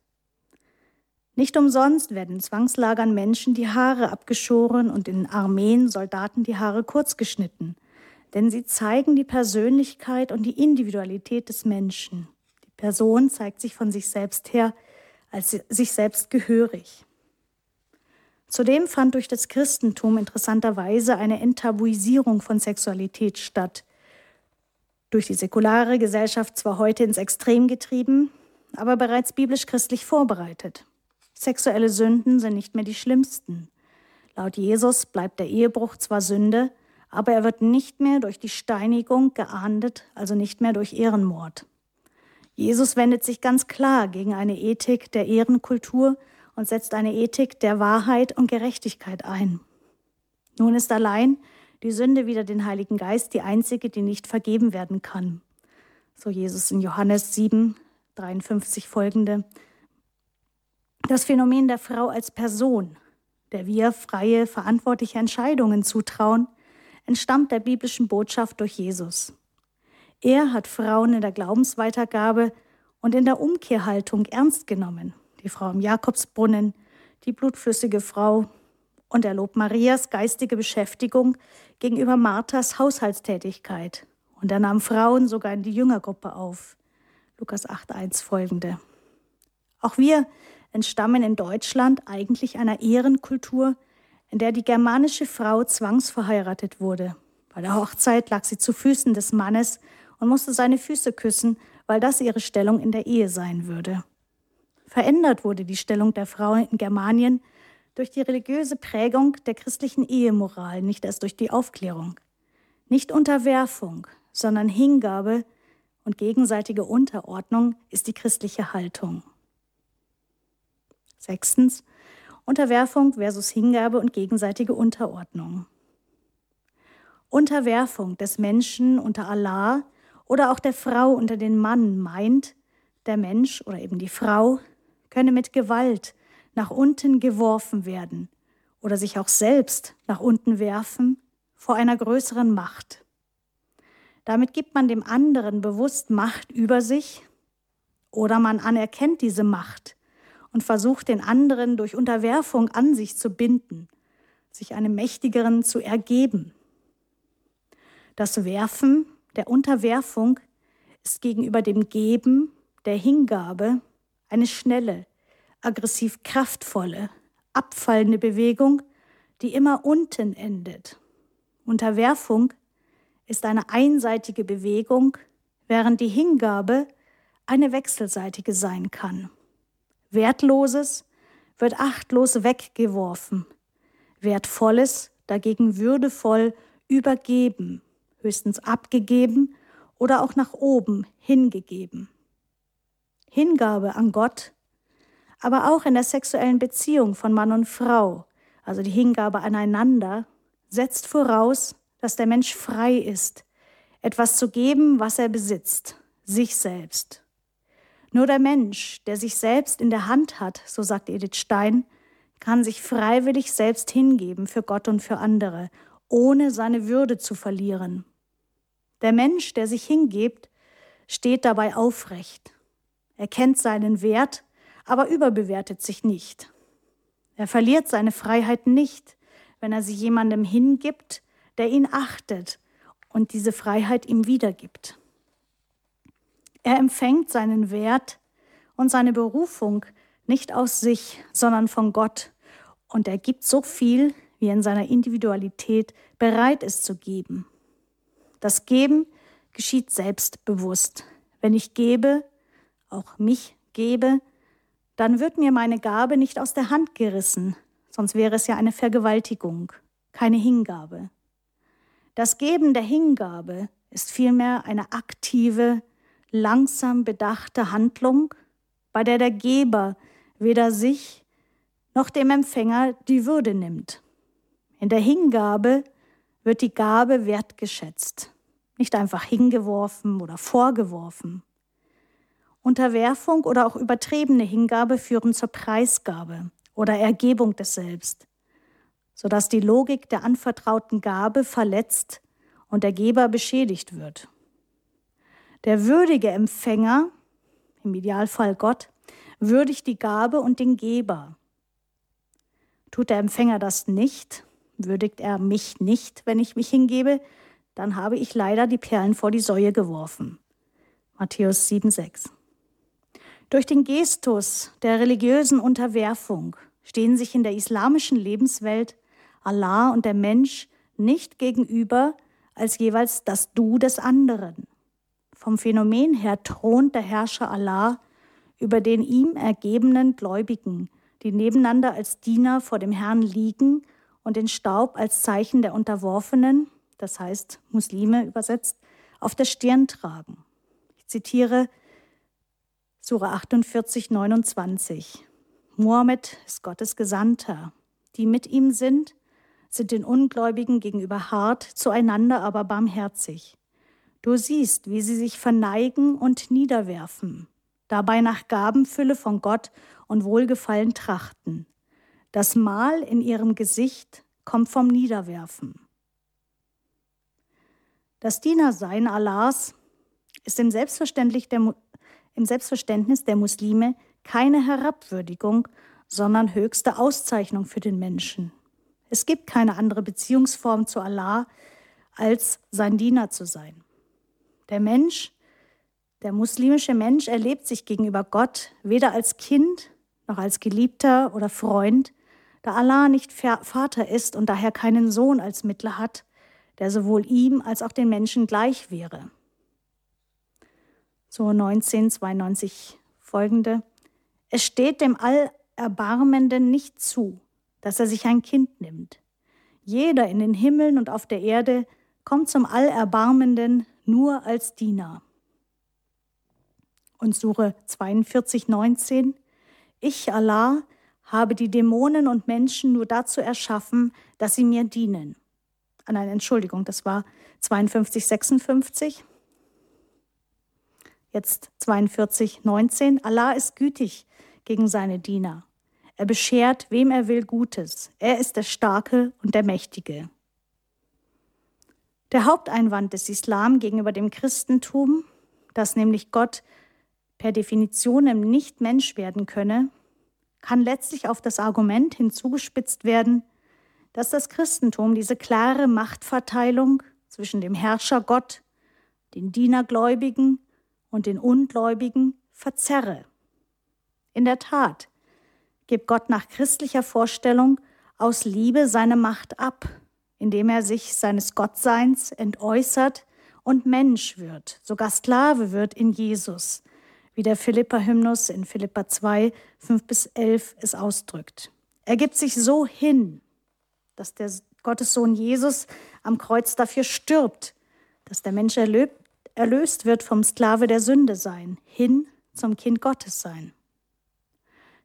Nicht umsonst werden in Zwangslagern Menschen die Haare abgeschoren und in Armeen Soldaten die Haare kurz geschnitten, denn sie zeigen die Persönlichkeit und die Individualität des Menschen. Die Person zeigt sich von sich selbst her als sich selbst gehörig. Zudem fand durch das Christentum interessanterweise eine Enttabuisierung von Sexualität statt. Durch die säkulare Gesellschaft zwar heute ins Extrem getrieben, aber bereits biblisch-christlich vorbereitet. Sexuelle Sünden sind nicht mehr die schlimmsten. Laut Jesus bleibt der Ehebruch zwar Sünde, aber er wird nicht mehr durch die Steinigung geahndet, also nicht mehr durch Ehrenmord. Jesus wendet sich ganz klar gegen eine Ethik der Ehrenkultur und setzt eine Ethik der Wahrheit und Gerechtigkeit ein. Nun ist allein die Sünde wieder den Heiligen Geist die einzige, die nicht vergeben werden kann. So Jesus in Johannes 7, 53 folgende. Das Phänomen der Frau als Person, der wir freie, verantwortliche Entscheidungen zutrauen, entstammt der biblischen Botschaft durch Jesus. Er hat Frauen in der Glaubensweitergabe und in der Umkehrhaltung ernst genommen die Frau im Jakobsbrunnen, die blutflüssige Frau und er lobt Marias geistige Beschäftigung gegenüber Marthas Haushaltstätigkeit. Und er nahm Frauen sogar in die Jüngergruppe auf. Lukas 8.1 folgende. Auch wir entstammen in Deutschland eigentlich einer Ehrenkultur, in der die germanische Frau zwangsverheiratet wurde. Bei der Hochzeit lag sie zu Füßen des Mannes und musste seine Füße küssen, weil das ihre Stellung in der Ehe sein würde. Verändert wurde die Stellung der Frau in Germanien durch die religiöse Prägung der christlichen Ehemoral, nicht erst durch die Aufklärung. Nicht Unterwerfung, sondern Hingabe und gegenseitige Unterordnung ist die christliche Haltung. Sechstens, Unterwerfung versus Hingabe und gegenseitige Unterordnung. Unterwerfung des Menschen unter Allah oder auch der Frau unter den Mann meint, der Mensch oder eben die Frau könne mit Gewalt nach unten geworfen werden oder sich auch selbst nach unten werfen vor einer größeren Macht. Damit gibt man dem anderen bewusst Macht über sich oder man anerkennt diese Macht und versucht den anderen durch Unterwerfung an sich zu binden, sich einem Mächtigeren zu ergeben. Das Werfen der Unterwerfung ist gegenüber dem Geben der Hingabe eine schnelle, aggressiv kraftvolle, abfallende Bewegung, die immer unten endet. Unterwerfung ist eine einseitige Bewegung, während die Hingabe eine wechselseitige sein kann. Wertloses wird achtlos weggeworfen, Wertvolles dagegen würdevoll übergeben, höchstens abgegeben oder auch nach oben hingegeben. Hingabe an Gott, aber auch in der sexuellen Beziehung von Mann und Frau, also die Hingabe aneinander, setzt voraus, dass der Mensch frei ist, etwas zu geben, was er besitzt, sich selbst. Nur der Mensch, der sich selbst in der Hand hat, so sagt Edith Stein, kann sich freiwillig selbst hingeben für Gott und für andere, ohne seine Würde zu verlieren. Der Mensch, der sich hingibt, steht dabei aufrecht er kennt seinen Wert, aber überbewertet sich nicht. Er verliert seine Freiheit nicht, wenn er sie jemandem hingibt, der ihn achtet und diese Freiheit ihm wiedergibt. Er empfängt seinen Wert und seine Berufung nicht aus sich, sondern von Gott, und er gibt so viel, wie er in seiner Individualität bereit ist zu geben. Das Geben geschieht selbstbewusst. Wenn ich gebe, auch mich gebe, dann wird mir meine Gabe nicht aus der Hand gerissen, sonst wäre es ja eine Vergewaltigung, keine Hingabe. Das Geben der Hingabe ist vielmehr eine aktive, langsam bedachte Handlung, bei der der Geber weder sich noch dem Empfänger die Würde nimmt. In der Hingabe wird die Gabe wertgeschätzt, nicht einfach hingeworfen oder vorgeworfen. Unterwerfung oder auch übertriebene Hingabe führen zur Preisgabe oder Ergebung des Selbst, sodass die Logik der anvertrauten Gabe verletzt und der Geber beschädigt wird. Der würdige Empfänger, im Idealfall Gott, würdigt die Gabe und den Geber. Tut der Empfänger das nicht, würdigt er mich nicht, wenn ich mich hingebe, dann habe ich leider die Perlen vor die Säue geworfen. Matthäus 7,6. Durch den Gestus der religiösen Unterwerfung stehen sich in der islamischen Lebenswelt Allah und der Mensch nicht gegenüber als jeweils das Du des anderen. Vom Phänomen her thront der Herrscher Allah über den ihm ergebenen Gläubigen, die nebeneinander als Diener vor dem Herrn liegen und den Staub als Zeichen der Unterworfenen, das heißt Muslime übersetzt, auf der Stirn tragen. Ich zitiere Sura 48, 29. Mohammed ist Gottes Gesandter. Die mit ihm sind, sind den Ungläubigen gegenüber hart, zueinander aber barmherzig. Du siehst, wie sie sich verneigen und niederwerfen, dabei nach Gabenfülle von Gott und Wohlgefallen trachten. Das Mal in ihrem Gesicht kommt vom Niederwerfen. Das Dienersein Allahs ist im, Selbstverständlich der, im Selbstverständnis der Muslime keine Herabwürdigung, sondern höchste Auszeichnung für den Menschen. Es gibt keine andere Beziehungsform zu Allah, als sein Diener zu sein. Der Mensch, der muslimische Mensch erlebt sich gegenüber Gott weder als Kind noch als Geliebter oder Freund, da Allah nicht Vater ist und daher keinen Sohn als Mittler hat, der sowohl ihm als auch den Menschen gleich wäre. So 1992 folgende. Es steht dem Allerbarmenden nicht zu, dass er sich ein Kind nimmt. Jeder in den Himmeln und auf der Erde kommt zum Allerbarmenden nur als Diener. Und Sure 42, 19. Ich, Allah, habe die Dämonen und Menschen nur dazu erschaffen, dass sie mir dienen. Ah nein, Entschuldigung, das war 52, 56. Jetzt 42, 19. Allah ist gütig gegen seine Diener. Er beschert, wem er will, Gutes. Er ist der Starke und der Mächtige. Der Haupteinwand des Islam gegenüber dem Christentum, dass nämlich Gott per Definition nicht Mensch werden könne, kann letztlich auf das Argument hinzugespitzt werden, dass das Christentum diese klare Machtverteilung zwischen dem Herrscher Gott, den Dienergläubigen und den Ungläubigen verzerre. In der Tat gibt Gott nach christlicher Vorstellung aus Liebe seine Macht ab indem er sich seines Gottseins entäußert und Mensch wird, sogar Sklave wird in Jesus, wie der Philippa-Hymnus in Philippa 2, 5 bis 11 es ausdrückt. Er gibt sich so hin, dass der Gottessohn Jesus am Kreuz dafür stirbt, dass der Mensch erlöst wird vom Sklave der Sünde sein, hin zum Kind Gottes sein.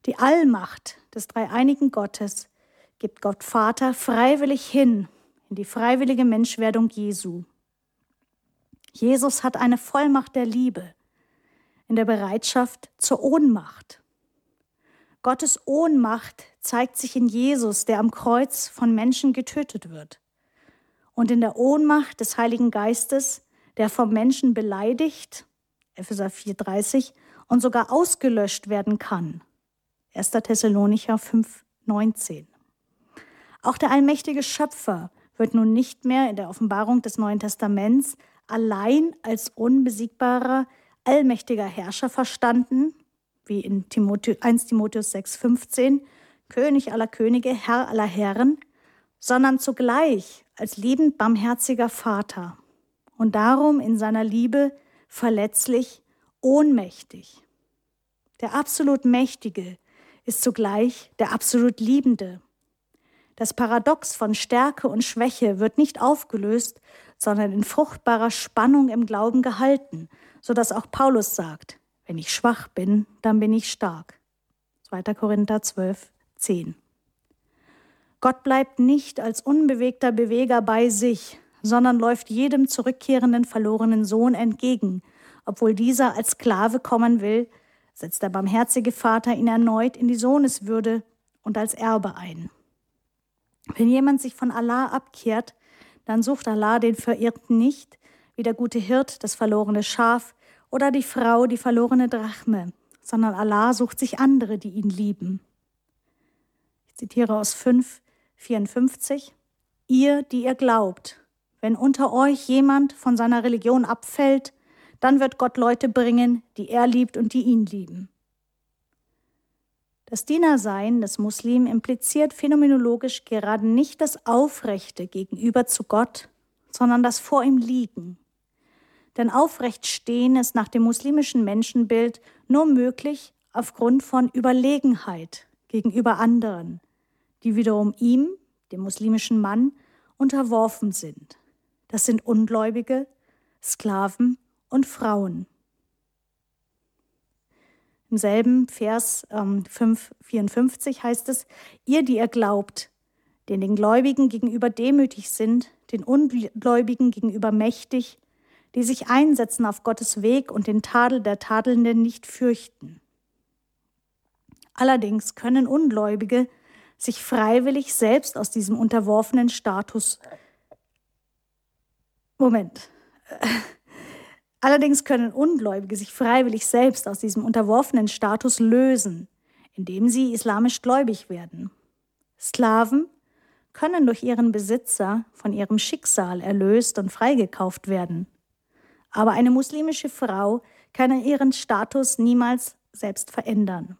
Die Allmacht des dreieinigen Gottes gibt Gott Vater freiwillig hin in die freiwillige Menschwerdung Jesu. Jesus hat eine Vollmacht der Liebe in der Bereitschaft zur Ohnmacht. Gottes Ohnmacht zeigt sich in Jesus, der am Kreuz von Menschen getötet wird. Und in der Ohnmacht des Heiligen Geistes, der vom Menschen beleidigt, Epheser 4,30, und sogar ausgelöscht werden kann. 1. Thessalonicher 5,19. Auch der allmächtige Schöpfer wird nun nicht mehr in der Offenbarung des Neuen Testaments allein als unbesiegbarer, allmächtiger Herrscher verstanden, wie in Timotheus, 1 Timotheus 6,15, König aller Könige, Herr aller Herren, sondern zugleich als liebend barmherziger Vater und darum in seiner Liebe verletzlich, ohnmächtig. Der absolut Mächtige ist zugleich der absolut Liebende das Paradox von Stärke und Schwäche wird nicht aufgelöst, sondern in fruchtbarer Spannung im Glauben gehalten, so dass auch Paulus sagt, wenn ich schwach bin, dann bin ich stark. 2. Korinther 12, 10. Gott bleibt nicht als unbewegter Beweger bei sich, sondern läuft jedem zurückkehrenden verlorenen Sohn entgegen. Obwohl dieser als Sklave kommen will, setzt der barmherzige Vater ihn erneut in die Sohneswürde und als Erbe ein. Wenn jemand sich von Allah abkehrt, dann sucht Allah den Verirrten nicht, wie der gute Hirt das verlorene Schaf oder die Frau die verlorene Drachme, sondern Allah sucht sich andere, die ihn lieben. Ich zitiere aus 5, 54. Ihr, die ihr glaubt, wenn unter euch jemand von seiner Religion abfällt, dann wird Gott Leute bringen, die er liebt und die ihn lieben. Das Dienersein des Muslim impliziert phänomenologisch gerade nicht das Aufrechte gegenüber zu Gott, sondern das vor ihm Liegen. Denn aufrecht stehen ist nach dem muslimischen Menschenbild nur möglich aufgrund von Überlegenheit gegenüber anderen, die wiederum ihm, dem muslimischen Mann, unterworfen sind. Das sind Ungläubige, Sklaven und Frauen. Im selben Vers ähm, 5,54 heißt es, ihr, die ihr glaubt, den den Gläubigen gegenüber demütig sind, den Ungläubigen gegenüber mächtig, die sich einsetzen auf Gottes Weg und den Tadel der Tadelnden nicht fürchten. Allerdings können Ungläubige sich freiwillig selbst aus diesem unterworfenen Status Moment. Allerdings können Ungläubige sich freiwillig selbst aus diesem unterworfenen Status lösen, indem sie islamisch gläubig werden. Sklaven können durch ihren Besitzer von ihrem Schicksal erlöst und freigekauft werden. Aber eine muslimische Frau kann ihren Status niemals selbst verändern.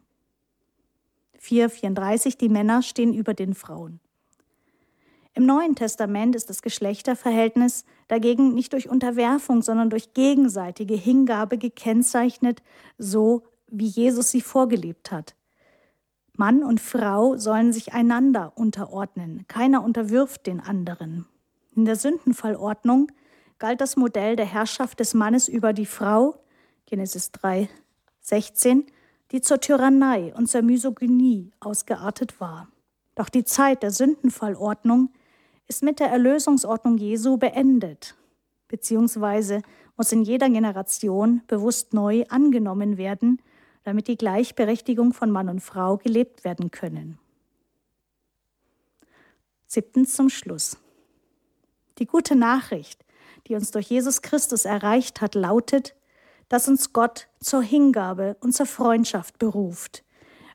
434 Die Männer stehen über den Frauen. Im Neuen Testament ist das Geschlechterverhältnis dagegen nicht durch Unterwerfung, sondern durch gegenseitige Hingabe gekennzeichnet, so wie Jesus sie vorgelebt hat. Mann und Frau sollen sich einander unterordnen, keiner unterwirft den anderen. In der Sündenfallordnung galt das Modell der Herrschaft des Mannes über die Frau, Genesis 3, 16, die zur Tyrannei und zur Misogynie ausgeartet war. Doch die Zeit der Sündenfallordnung ist mit der Erlösungsordnung Jesu beendet, beziehungsweise muss in jeder Generation bewusst neu angenommen werden, damit die Gleichberechtigung von Mann und Frau gelebt werden können. Siebtens zum Schluss. Die gute Nachricht, die uns durch Jesus Christus erreicht hat, lautet, dass uns Gott zur Hingabe und zur Freundschaft beruft,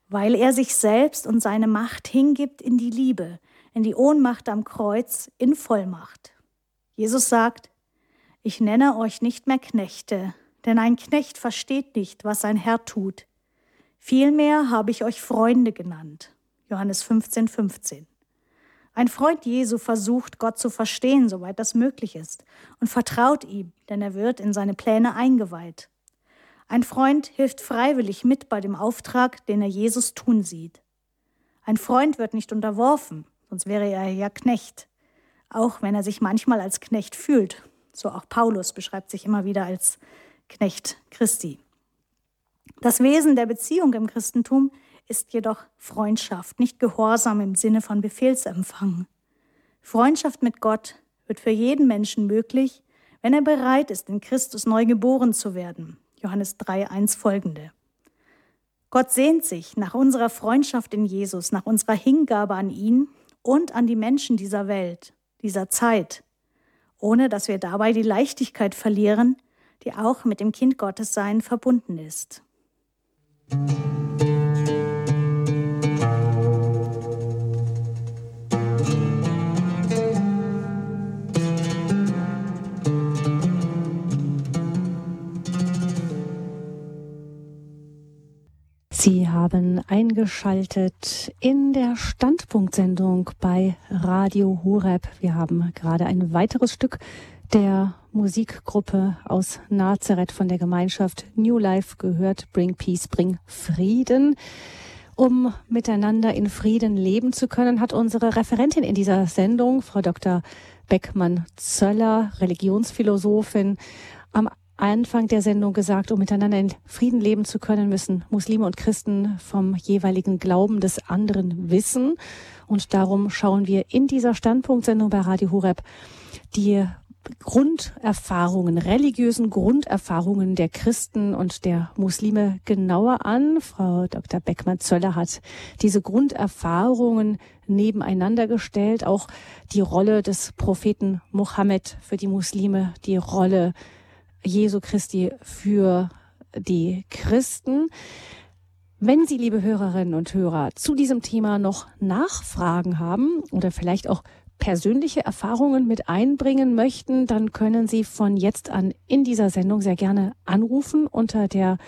weil er sich selbst und seine Macht hingibt in die Liebe, in die Ohnmacht am Kreuz in Vollmacht. Jesus sagt, ich nenne euch nicht mehr Knechte, denn ein Knecht versteht nicht, was sein Herr tut. Vielmehr habe ich euch Freunde genannt. Johannes 15, 15. Ein Freund Jesu versucht, Gott zu verstehen, soweit das möglich ist, und vertraut ihm, denn er wird in seine Pläne eingeweiht. Ein Freund hilft freiwillig mit bei dem Auftrag, den er Jesus tun sieht. Ein Freund wird nicht unterworfen, sonst wäre er ja Knecht, auch wenn er sich manchmal als Knecht fühlt. So auch Paulus beschreibt sich immer wieder als Knecht Christi. Das Wesen der Beziehung im Christentum ist jedoch Freundschaft, nicht Gehorsam im Sinne von Befehlsempfang. Freundschaft mit Gott wird für jeden Menschen möglich, wenn er bereit ist, in Christus neu geboren zu werden. Johannes 3, 1 folgende. Gott sehnt sich nach unserer Freundschaft in Jesus, nach unserer Hingabe an ihn und an die Menschen dieser Welt, dieser Zeit, ohne dass wir dabei die Leichtigkeit verlieren, die auch mit dem Kind Gottes sein verbunden ist. Musik Sie haben eingeschaltet in der Standpunktsendung bei Radio Horeb. Wir haben gerade ein weiteres Stück der Musikgruppe aus Nazareth von der Gemeinschaft New Life gehört. Bring Peace, bring Frieden. Um miteinander in Frieden leben zu können, hat unsere Referentin in dieser Sendung, Frau Dr. Beckmann-Zöller, Religionsphilosophin, am Anfang der Sendung gesagt, um miteinander in Frieden leben zu können, müssen Muslime und Christen vom jeweiligen Glauben des anderen wissen. Und darum schauen wir in dieser Standpunktsendung bei Radio Horeb die Grunderfahrungen, religiösen Grunderfahrungen der Christen und der Muslime genauer an. Frau Dr. Beckmann-Zöller hat diese Grunderfahrungen nebeneinander gestellt, auch die Rolle des Propheten Mohammed für die Muslime, die Rolle Jesu Christi für die Christen. Wenn Sie, liebe Hörerinnen und Hörer, zu diesem Thema noch Nachfragen haben oder vielleicht auch persönliche Erfahrungen mit einbringen möchten, dann können Sie von jetzt an in dieser Sendung sehr gerne anrufen unter der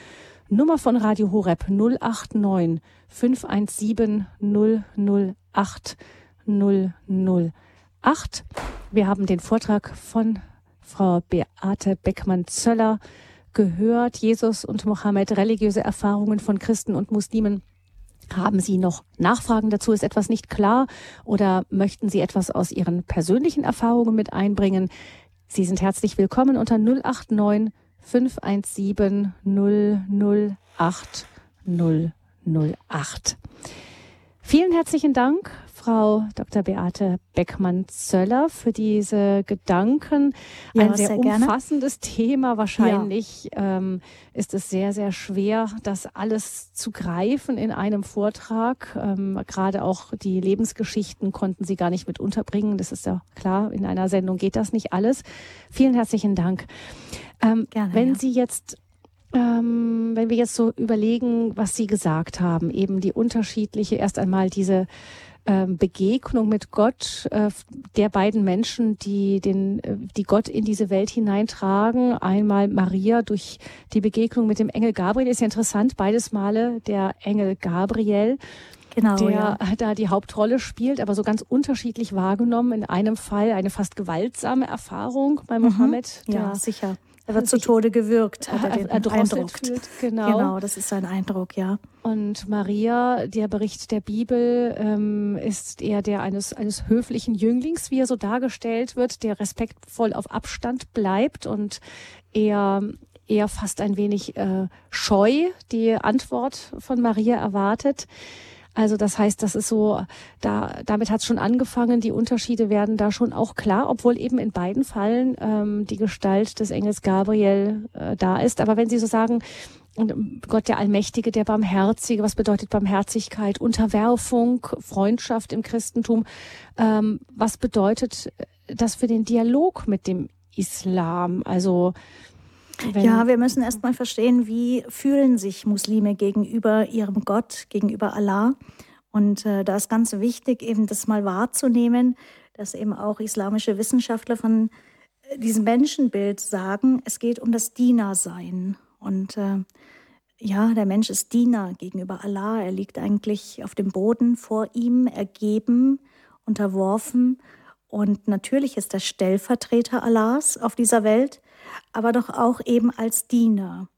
Nummer von Radio Horeb 089 517 008 008. Wir haben den Vortrag von Frau Beate Beckmann-Zöller gehört. Jesus und Mohammed, religiöse Erfahrungen von Christen und Muslimen haben Sie noch Nachfragen dazu? Ist etwas nicht klar oder möchten Sie etwas aus Ihren persönlichen Erfahrungen mit einbringen? Sie sind herzlich willkommen unter 089 517 008 008. Vielen herzlichen Dank, Frau Dr. Beate Beckmann-Zöller, für diese Gedanken. Ja, Ein sehr, sehr umfassendes Thema. Wahrscheinlich ja. ähm, ist es sehr, sehr schwer, das alles zu greifen in einem Vortrag. Ähm, gerade auch die Lebensgeschichten konnten Sie gar nicht mit unterbringen. Das ist ja klar, in einer Sendung geht das nicht alles. Vielen herzlichen Dank. Ähm, Gerne, wenn ja. Sie jetzt ähm, wenn wir jetzt so überlegen, was Sie gesagt haben, eben die unterschiedliche, erst einmal diese ähm, Begegnung mit Gott äh, der beiden Menschen, die den, äh, die Gott in diese Welt hineintragen. Einmal Maria durch die Begegnung mit dem Engel Gabriel ist ja interessant. Beides Male der Engel Gabriel. Genau, der ja. da die Hauptrolle spielt, aber so ganz unterschiedlich wahrgenommen. In einem Fall eine fast gewaltsame Erfahrung bei mhm. Mohammed. Ja, sicher. Er wird zu Tode gewirkt, hat er den Eindruck. Genau. genau, das ist sein Eindruck, ja. Und Maria, der Bericht der Bibel, ähm, ist eher der eines, eines höflichen Jünglings, wie er so dargestellt wird, der respektvoll auf Abstand bleibt und eher eher fast ein wenig äh, scheu die Antwort von Maria erwartet. Also das heißt, das ist so, da damit hat es schon angefangen. Die Unterschiede werden da schon auch klar, obwohl eben in beiden Fällen ähm, die Gestalt des Engels Gabriel äh, da ist. Aber wenn Sie so sagen, Gott der Allmächtige, der Barmherzige, was bedeutet Barmherzigkeit, Unterwerfung, Freundschaft im Christentum, ähm, was bedeutet das für den Dialog mit dem Islam? Also ja, wir müssen erst mal verstehen, wie fühlen sich Muslime gegenüber ihrem Gott, gegenüber Allah. Und äh, da ist ganz wichtig, eben das mal wahrzunehmen, dass eben auch islamische Wissenschaftler von äh, diesem Menschenbild sagen, es geht um das Dienersein. Und äh, ja, der Mensch ist Diener gegenüber Allah. Er liegt eigentlich auf dem Boden vor ihm, ergeben, unterworfen. Und natürlich ist er Stellvertreter Allahs auf dieser Welt aber doch auch eben als Diener.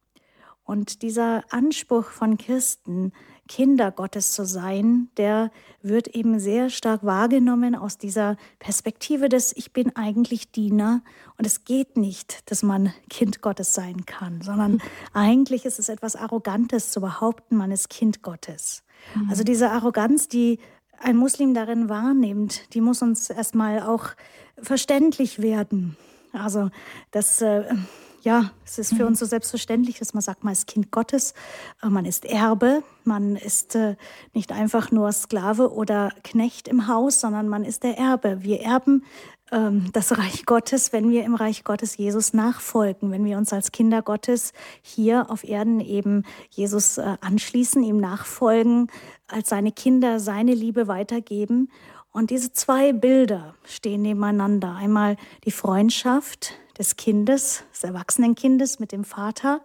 Und dieser Anspruch von Christen, Kinder Gottes zu sein, der wird eben sehr stark wahrgenommen aus dieser Perspektive des Ich bin eigentlich Diener und es geht nicht, dass man Kind Gottes sein kann, sondern eigentlich ist es etwas Arrogantes zu behaupten, man ist Kind Gottes. Mhm. Also diese Arroganz, die ein Muslim darin wahrnimmt, die muss uns erstmal auch verständlich werden. Also das, äh, ja, es ist für mhm. uns so selbstverständlich, dass man sagt, man ist Kind Gottes, äh, man ist Erbe, man ist äh, nicht einfach nur Sklave oder Knecht im Haus, sondern man ist der Erbe. Wir erben ähm, das Reich Gottes, wenn wir im Reich Gottes Jesus nachfolgen, wenn wir uns als Kinder Gottes hier auf Erden eben Jesus äh, anschließen, ihm nachfolgen, als seine Kinder seine Liebe weitergeben. Und diese zwei Bilder stehen nebeneinander. Einmal die Freundschaft des Kindes, des erwachsenen Kindes mit dem Vater.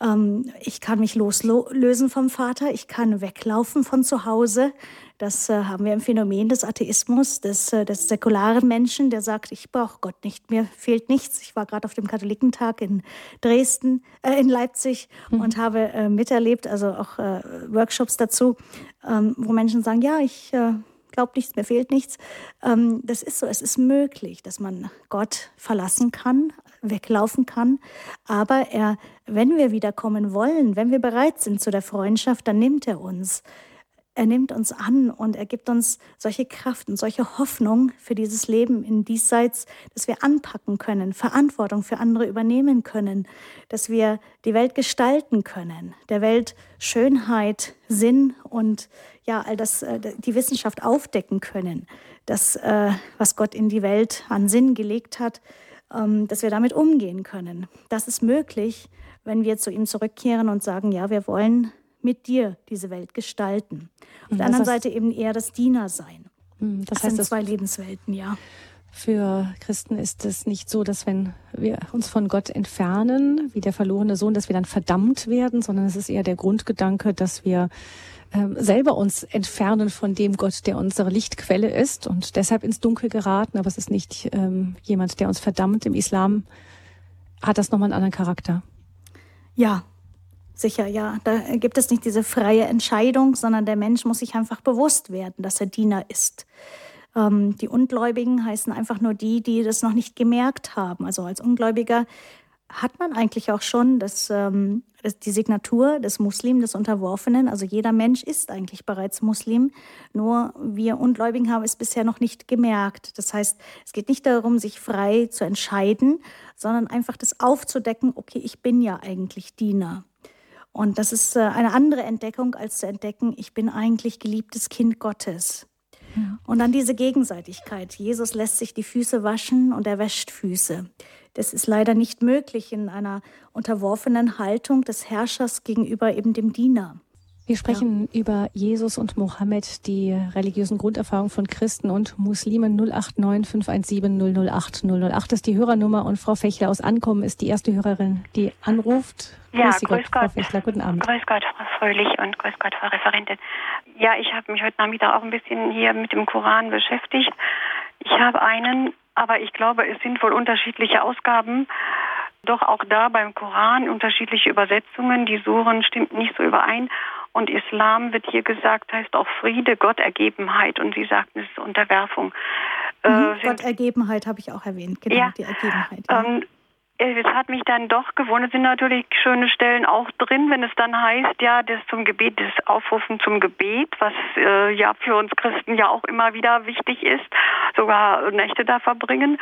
Ähm, ich kann mich loslösen vom Vater, ich kann weglaufen von zu Hause. Das äh, haben wir im Phänomen des Atheismus, des, äh, des säkularen Menschen, der sagt, ich brauche Gott nicht, mir fehlt nichts. Ich war gerade auf dem Katholikentag in Dresden, äh, in Leipzig mhm. und habe äh, miterlebt, also auch äh, Workshops dazu, ähm, wo Menschen sagen, ja, ich glaube nichts, mir fehlt nichts. Ähm, das ist so, es ist möglich, dass man Gott verlassen kann, weglaufen kann. Aber er, wenn wir wiederkommen wollen, wenn wir bereit sind zu der Freundschaft, dann nimmt er uns. Er nimmt uns an und er gibt uns solche Kraft und solche Hoffnung für dieses Leben in diesseits, dass wir anpacken können, Verantwortung für andere übernehmen können, dass wir die Welt gestalten können, der Welt Schönheit, Sinn und ja, all das, äh, die Wissenschaft aufdecken können, das, äh, was Gott in die Welt an Sinn gelegt hat, ähm, dass wir damit umgehen können. Das ist möglich, wenn wir zu ihm zurückkehren und sagen, ja, wir wollen mit dir diese Welt gestalten. Auf mhm, der anderen Seite eben eher das Dienersein. Mhm, das, das heißt, sind zwei Lebenswelten, ja. Für Christen ist es nicht so, dass wenn wir uns von Gott entfernen, wie der verlorene Sohn, dass wir dann verdammt werden, sondern es ist eher der Grundgedanke, dass wir ähm, selber uns entfernen von dem Gott, der unsere Lichtquelle ist und deshalb ins Dunkel geraten. Aber es ist nicht ähm, jemand, der uns verdammt. Im Islam hat das nochmal einen anderen Charakter. Ja, Sicher, ja. Da gibt es nicht diese freie Entscheidung, sondern der Mensch muss sich einfach bewusst werden, dass er Diener ist. Ähm, die Ungläubigen heißen einfach nur die, die das noch nicht gemerkt haben. Also als Ungläubiger hat man eigentlich auch schon das, ähm, das, die Signatur des Muslim, des Unterworfenen. Also jeder Mensch ist eigentlich bereits Muslim. Nur wir Ungläubigen haben es bisher noch nicht gemerkt. Das heißt, es geht nicht darum, sich frei zu entscheiden, sondern einfach das aufzudecken, okay, ich bin ja eigentlich Diener. Und das ist äh, eine andere Entdeckung, als zu entdecken, ich bin eigentlich geliebtes Kind Gottes. Ja. Und dann diese Gegenseitigkeit. Jesus lässt sich die Füße waschen und er wäscht Füße. Das ist leider nicht möglich in einer unterworfenen Haltung des Herrschers gegenüber eben dem Diener. Wir sprechen ja. über Jesus und Mohammed, die religiösen Grunderfahrungen von Christen und Muslimen 089 517 008 008 ist die Hörernummer und Frau Fechler aus Ankommen ist die erste Hörerin, die anruft. Ja, grüß, grüß Gott, Gott, Frau Fechler, guten Abend. Grüß Gott, Frau Fröhlich und grüß Gott, Frau Referentin. Ja, ich habe mich heute Nachmittag auch ein bisschen hier mit dem Koran beschäftigt. Ich habe einen, aber ich glaube, es sind wohl unterschiedliche Ausgaben. Doch auch da beim Koran unterschiedliche Übersetzungen. Die Suren stimmt nicht so überein. Und Islam wird hier gesagt, heißt auch Friede, Gottergebenheit. Und Sie sagten, es ist Unterwerfung. Äh, mhm, äh, Gottergebenheit habe ich auch erwähnt, genau, ja, die Ergebenheit. Ja. Ähm, es hat mich dann doch gewundert, sind natürlich schöne Stellen auch drin, wenn es dann heißt, ja, das zum Gebet, das Aufrufen zum Gebet, was äh, ja für uns Christen ja auch immer wieder wichtig ist, sogar Nächte da verbringen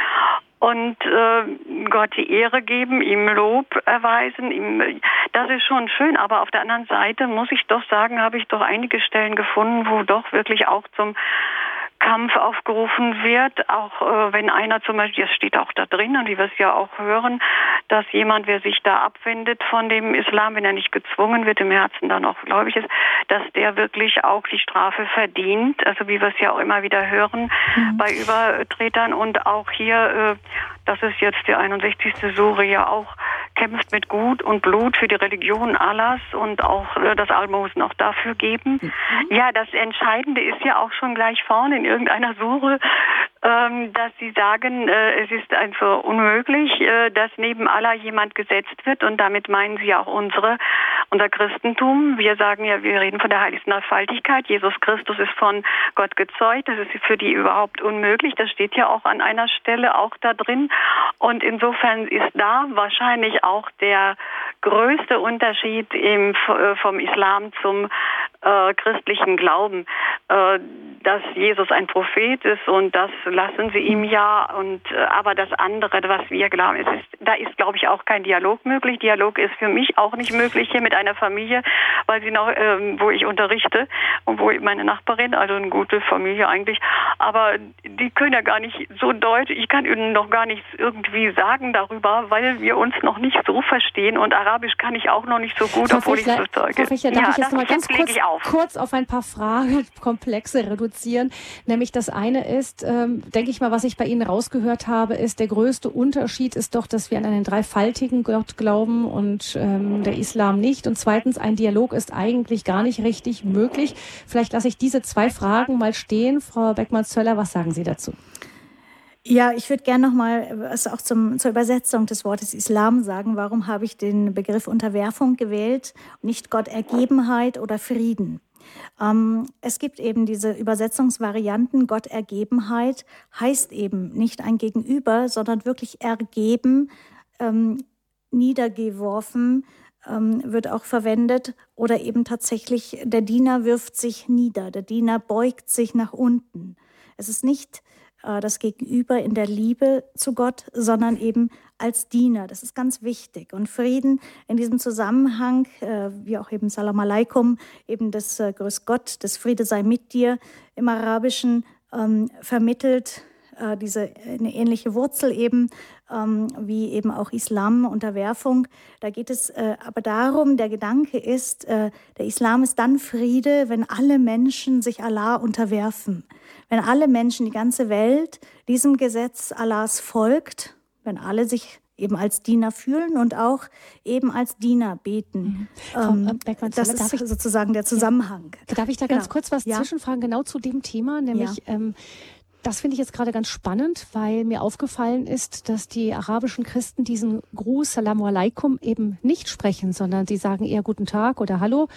und äh, Gott die Ehre geben, ihm Lob erweisen, ihm, das ist schon schön, aber auf der anderen Seite muss ich doch sagen, habe ich doch einige Stellen gefunden, wo doch wirklich auch zum Kampf aufgerufen wird, auch äh, wenn einer zum Beispiel, das steht auch da drin und wie wir es ja auch hören, dass jemand, wer sich da abwendet von dem Islam, wenn er nicht gezwungen wird, im Herzen dann auch gläubig ist, dass der wirklich auch die Strafe verdient, also wie wir es ja auch immer wieder hören mhm. bei Übertretern und auch hier, äh, das ist jetzt die 61. Sure ja auch kämpft mit Gut und Blut für die Religion Allahs und auch äh, das Almosen auch dafür geben. Mhm. Ja, das Entscheidende ist ja auch schon gleich vorne in irgendeiner ähm, dass sie sagen, äh, es ist einfach unmöglich, äh, dass neben Allah jemand gesetzt wird und damit meinen sie auch unsere, unser Christentum. Wir sagen ja, wir reden von der heiligsten Dreifaltigkeit. Jesus Christus ist von Gott gezeugt. Das ist für die überhaupt unmöglich. Das steht ja auch an einer Stelle auch da drin. Und insofern ist da wahrscheinlich auch der größte Unterschied im, äh, vom Islam zum äh, christlichen Glauben, äh, dass Jesus ein Prophet ist und das lassen sie ihm ja. Und äh, aber das andere, was wir glauben, es ist, da ist, glaube ich, auch kein Dialog möglich. Dialog ist für mich auch nicht möglich hier mit einer Familie, weil sie noch, ähm, wo ich unterrichte und wo meine Nachbarin, also eine gute Familie eigentlich, aber die können ja gar nicht so deutsch. Ich kann ihnen noch gar nichts irgendwie sagen darüber, weil wir uns noch nicht so verstehen und Arabisch kann ich auch noch nicht so gut, Frau obwohl Fischler, ich so. Frau Fischler, darf ja, ich jetzt mal ganz kurz, kurz auf ein paar Fragenkomplexe reduzieren? Nämlich das eine ist, ähm, denke ich mal, was ich bei Ihnen rausgehört habe, ist, der größte Unterschied ist doch, dass wir an einen dreifaltigen Gott glauben und ähm, der Islam nicht. Und zweitens, ein Dialog ist eigentlich gar nicht richtig möglich. Vielleicht lasse ich diese zwei Fragen mal stehen. Frau Beckmann-Zöller, was sagen Sie dazu? Ja, ich würde gerne noch mal was auch zum, zur Übersetzung des Wortes Islam sagen. Warum habe ich den Begriff Unterwerfung gewählt, nicht Gott Ergebenheit oder Frieden? Ähm, es gibt eben diese Übersetzungsvarianten. Gott Ergebenheit heißt eben nicht ein Gegenüber, sondern wirklich ergeben, ähm, niedergeworfen, ähm, wird auch verwendet. Oder eben tatsächlich, der Diener wirft sich nieder, der Diener beugt sich nach unten. Es ist nicht äh, das Gegenüber in der Liebe zu Gott, sondern eben als Diener. Das ist ganz wichtig. Und Frieden in diesem Zusammenhang, äh, wie auch eben Salam Aleikum, eben das äh, Grüß Gott, das Friede sei mit dir im Arabischen ähm, vermittelt äh, diese eine ähnliche Wurzel eben ähm, wie eben auch Islam Unterwerfung. Da geht es äh, aber darum, der Gedanke ist, äh, der Islam ist dann Friede, wenn alle Menschen sich Allah unterwerfen, wenn alle Menschen, die ganze Welt diesem Gesetz Allahs folgt, wenn alle sich eben als Diener fühlen und auch eben als Diener beten. Mhm. Ähm, Beckmann, das ist ich, sozusagen der Zusammenhang. Darf ich da ganz genau. kurz was ja. zwischenfragen, genau zu dem Thema, nämlich ja. ähm, das finde ich jetzt gerade ganz spannend, weil mir aufgefallen ist, dass die arabischen Christen diesen Gruß Salamu alaikum eben nicht sprechen, sondern sie sagen eher Guten Tag oder Hallo.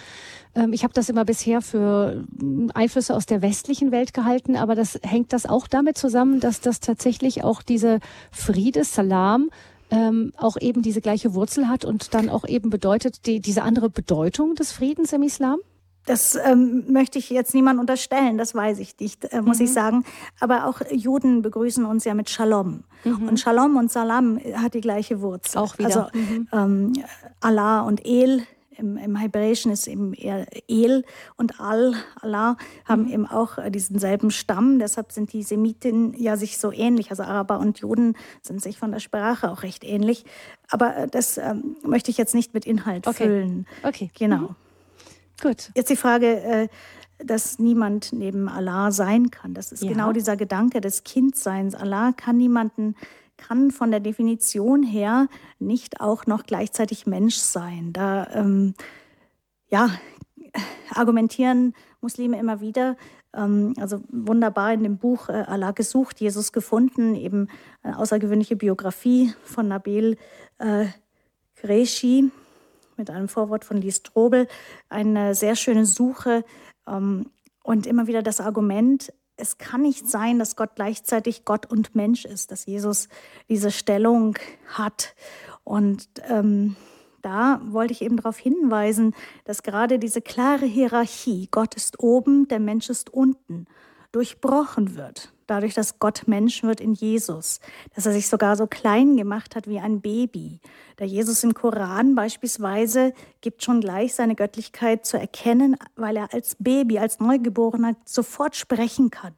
Ähm, ich habe das immer bisher für hm, Einflüsse aus der westlichen Welt gehalten, aber das hängt das auch damit zusammen, dass das tatsächlich auch diese Friede, Salam, ähm, auch eben diese gleiche Wurzel hat und dann auch eben bedeutet, die, diese andere Bedeutung des Friedens im Islam? Das ähm, möchte ich jetzt niemand unterstellen, das weiß ich nicht, äh, muss mhm. ich sagen. Aber auch Juden begrüßen uns ja mit Shalom. Mhm. Und Shalom und Salam hat die gleiche Wurzel. Auch wieder. Also mhm. ähm, Allah und El im, im Hebräischen ist eben eher El und Al, Allah, haben mhm. eben auch äh, diesen selben Stamm. Deshalb sind die Semiten ja sich so ähnlich. Also Araber und Juden sind sich von der Sprache auch recht ähnlich. Aber äh, das ähm, möchte ich jetzt nicht mit Inhalt okay. füllen. Okay. Genau. Mhm. Gut. Jetzt die Frage, äh, dass niemand neben Allah sein kann. Das ist ja. genau dieser Gedanke des Kindseins. Allah kann niemanden, kann von der Definition her nicht auch noch gleichzeitig Mensch sein. Da ähm, ja, argumentieren Muslime immer wieder. Ähm, also wunderbar in dem Buch äh, Allah gesucht, Jesus gefunden, eben eine außergewöhnliche Biografie von Nabil äh, Qureshi mit einem Vorwort von Lee Strobel, eine sehr schöne Suche ähm, und immer wieder das Argument, es kann nicht sein, dass Gott gleichzeitig Gott und Mensch ist, dass Jesus diese Stellung hat. Und ähm, da wollte ich eben darauf hinweisen, dass gerade diese klare Hierarchie, Gott ist oben, der Mensch ist unten, durchbrochen wird dadurch, dass Gott Mensch wird in Jesus, dass er sich sogar so klein gemacht hat wie ein Baby. Der Jesus im Koran beispielsweise gibt schon gleich seine Göttlichkeit zu erkennen, weil er als Baby, als Neugeborener sofort sprechen kann.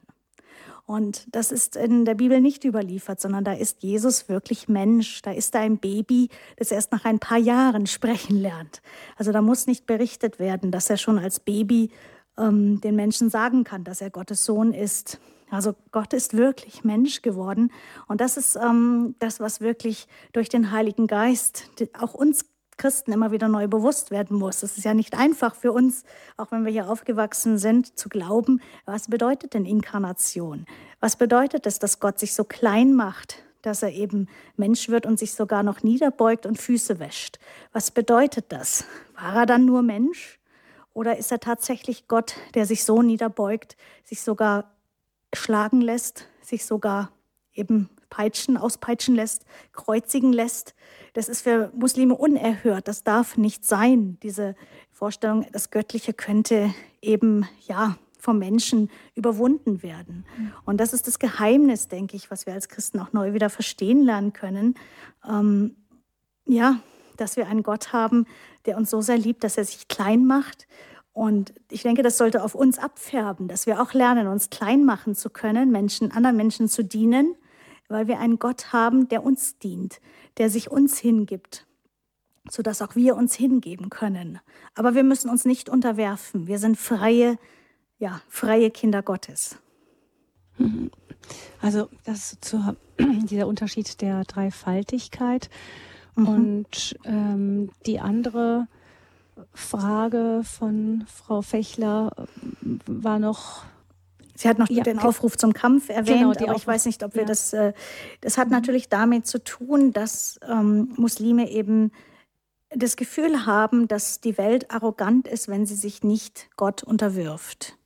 Und das ist in der Bibel nicht überliefert, sondern da ist Jesus wirklich Mensch. Da ist er ein Baby, das erst nach ein paar Jahren sprechen lernt. Also da muss nicht berichtet werden, dass er schon als Baby ähm, den Menschen sagen kann, dass er Gottes Sohn ist. Also Gott ist wirklich Mensch geworden. Und das ist ähm, das, was wirklich durch den Heiligen Geist auch uns Christen immer wieder neu bewusst werden muss. Es ist ja nicht einfach für uns, auch wenn wir hier aufgewachsen sind, zu glauben, was bedeutet denn Inkarnation? Was bedeutet es, dass Gott sich so klein macht, dass er eben Mensch wird und sich sogar noch niederbeugt und Füße wäscht? Was bedeutet das? War er dann nur Mensch? Oder ist er tatsächlich Gott, der sich so niederbeugt, sich sogar schlagen lässt, sich sogar eben peitschen, auspeitschen lässt, kreuzigen lässt. Das ist für Muslime unerhört. Das darf nicht sein. Diese Vorstellung, das Göttliche könnte eben, ja, vom Menschen überwunden werden. Mhm. Und das ist das Geheimnis, denke ich, was wir als Christen auch neu wieder verstehen lernen können. Ähm, ja, dass wir einen Gott haben, der uns so sehr liebt, dass er sich klein macht und ich denke, das sollte auf uns abfärben, dass wir auch lernen, uns klein machen zu können, Menschen, anderen Menschen zu dienen, weil wir einen Gott haben, der uns dient, der sich uns hingibt, sodass auch wir uns hingeben können. Aber wir müssen uns nicht unterwerfen. Wir sind freie, ja, freie Kinder Gottes. Mhm. Also das ist zu, dieser Unterschied der Dreifaltigkeit mhm. und ähm, die andere Frage von Frau Fechler war noch. Sie hat noch ja, den Aufruf zum Kampf erwähnt, genau, aber ich weiß nicht, ob wir ja. das. Äh, das hat mhm. natürlich damit zu tun, dass ähm, Muslime eben das Gefühl haben, dass die Welt arrogant ist, wenn sie sich nicht Gott unterwirft.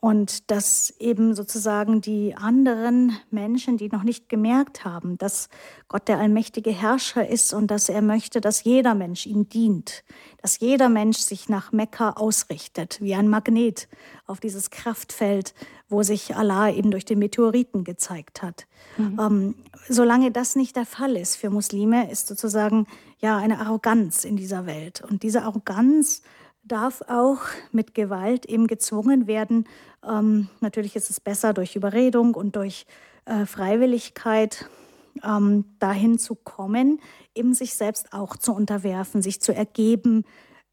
Und dass eben sozusagen die anderen Menschen, die noch nicht gemerkt haben, dass Gott der allmächtige Herrscher ist und dass er möchte, dass jeder Mensch ihm dient, dass jeder Mensch sich nach Mekka ausrichtet, wie ein Magnet auf dieses Kraftfeld, wo sich Allah eben durch den Meteoriten gezeigt hat. Mhm. Ähm, solange das nicht der Fall ist für Muslime, ist sozusagen ja eine Arroganz in dieser Welt. Und diese Arroganz darf auch mit Gewalt eben gezwungen werden. Ähm, natürlich ist es besser durch Überredung und durch äh, Freiwilligkeit ähm, dahin zu kommen, eben sich selbst auch zu unterwerfen, sich zu ergeben,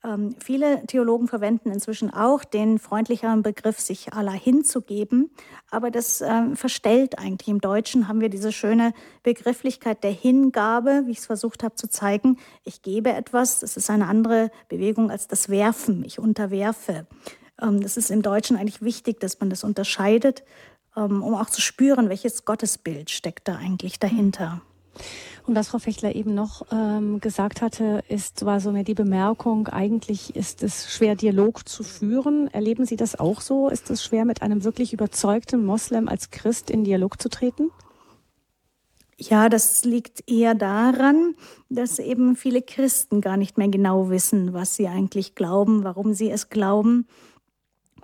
ähm, viele Theologen verwenden inzwischen auch den freundlicheren Begriff, sich Allah hinzugeben, aber das ähm, verstellt eigentlich. Im Deutschen haben wir diese schöne Begrifflichkeit der Hingabe, wie ich es versucht habe zu zeigen. Ich gebe etwas, das ist eine andere Bewegung als das Werfen, ich unterwerfe. Ähm, das ist im Deutschen eigentlich wichtig, dass man das unterscheidet, ähm, um auch zu spüren, welches Gottesbild steckt da eigentlich dahinter. Und was Frau Fechtler eben noch ähm, gesagt hatte, ist, war so mehr die Bemerkung, eigentlich ist es schwer, Dialog zu führen. Erleben Sie das auch so? Ist es schwer, mit einem wirklich überzeugten Moslem als Christ in Dialog zu treten? Ja, das liegt eher daran, dass eben viele Christen gar nicht mehr genau wissen, was sie eigentlich glauben, warum sie es glauben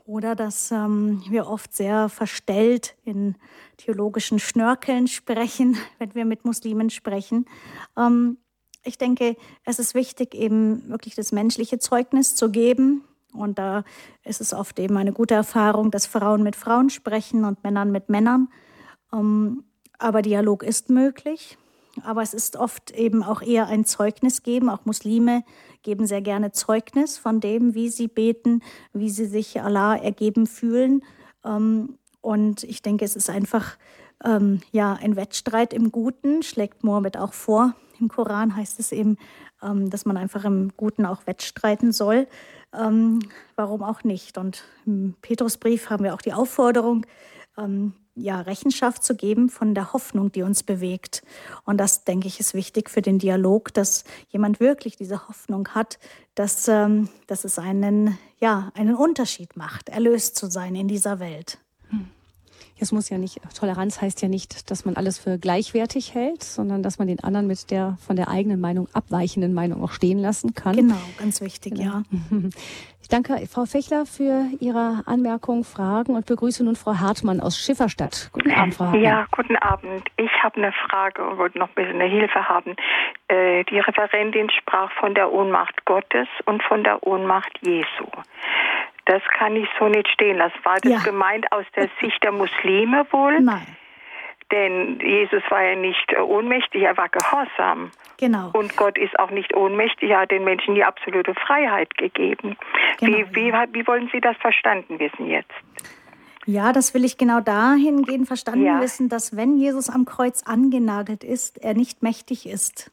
oder dass ähm, wir oft sehr verstellt in theologischen Schnörkeln sprechen, wenn wir mit Muslimen sprechen. Ähm, ich denke, es ist wichtig, eben wirklich das menschliche Zeugnis zu geben. Und da ist es oft eben eine gute Erfahrung, dass Frauen mit Frauen sprechen und Männern mit Männern. Ähm, aber Dialog ist möglich. Aber es ist oft eben auch eher ein Zeugnis geben. Auch Muslime geben sehr gerne Zeugnis von dem, wie sie beten, wie sie sich Allah ergeben fühlen. Ähm, und ich denke, es ist einfach ähm, ja, ein Wettstreit im Guten, schlägt Mohammed auch vor. Im Koran heißt es eben, ähm, dass man einfach im Guten auch wettstreiten soll. warum auch nicht? Und im Petrusbrief haben wir auch die Aufforderung, ja, Rechenschaft zu geben von der Hoffnung, die uns bewegt. Und das, denke ich, ist wichtig für den Dialog, dass jemand wirklich diese Hoffnung hat, dass, ähm, dass es einen, ja, einen Unterschied macht, erlöst zu sein in dieser Welt. Es muss ja nicht, Toleranz heißt ja nicht, dass man alles für gleichwertig hält, sondern dass man den anderen mit der von der eigenen Meinung abweichenden Meinung auch stehen lassen kann. Genau, ganz wichtig, genau. ja. Ich danke Frau Fechler für Ihre Anmerkungen, Fragen und begrüße nun Frau Hartmann aus Schifferstadt. Guten Abend, Frau Hartmann. Ja, guten Abend. Ich habe eine Frage und wollte noch ein bisschen eine Hilfe haben. Äh, die Referentin sprach von der Ohnmacht Gottes und von der Ohnmacht Jesu. Das kann ich so nicht stehen lassen. War das ja. gemeint aus der Sicht der Muslime wohl? Nein. Denn Jesus war ja nicht äh, ohnmächtig, er war gehorsam. Genau. Und Gott ist auch nicht ohnmächtig, er hat den Menschen die absolute Freiheit gegeben. Genau, wie, wie, wie wollen Sie das verstanden wissen jetzt? Ja, das will ich genau dahingehend verstanden ja. wissen, dass wenn Jesus am Kreuz angenagelt ist, er nicht mächtig ist.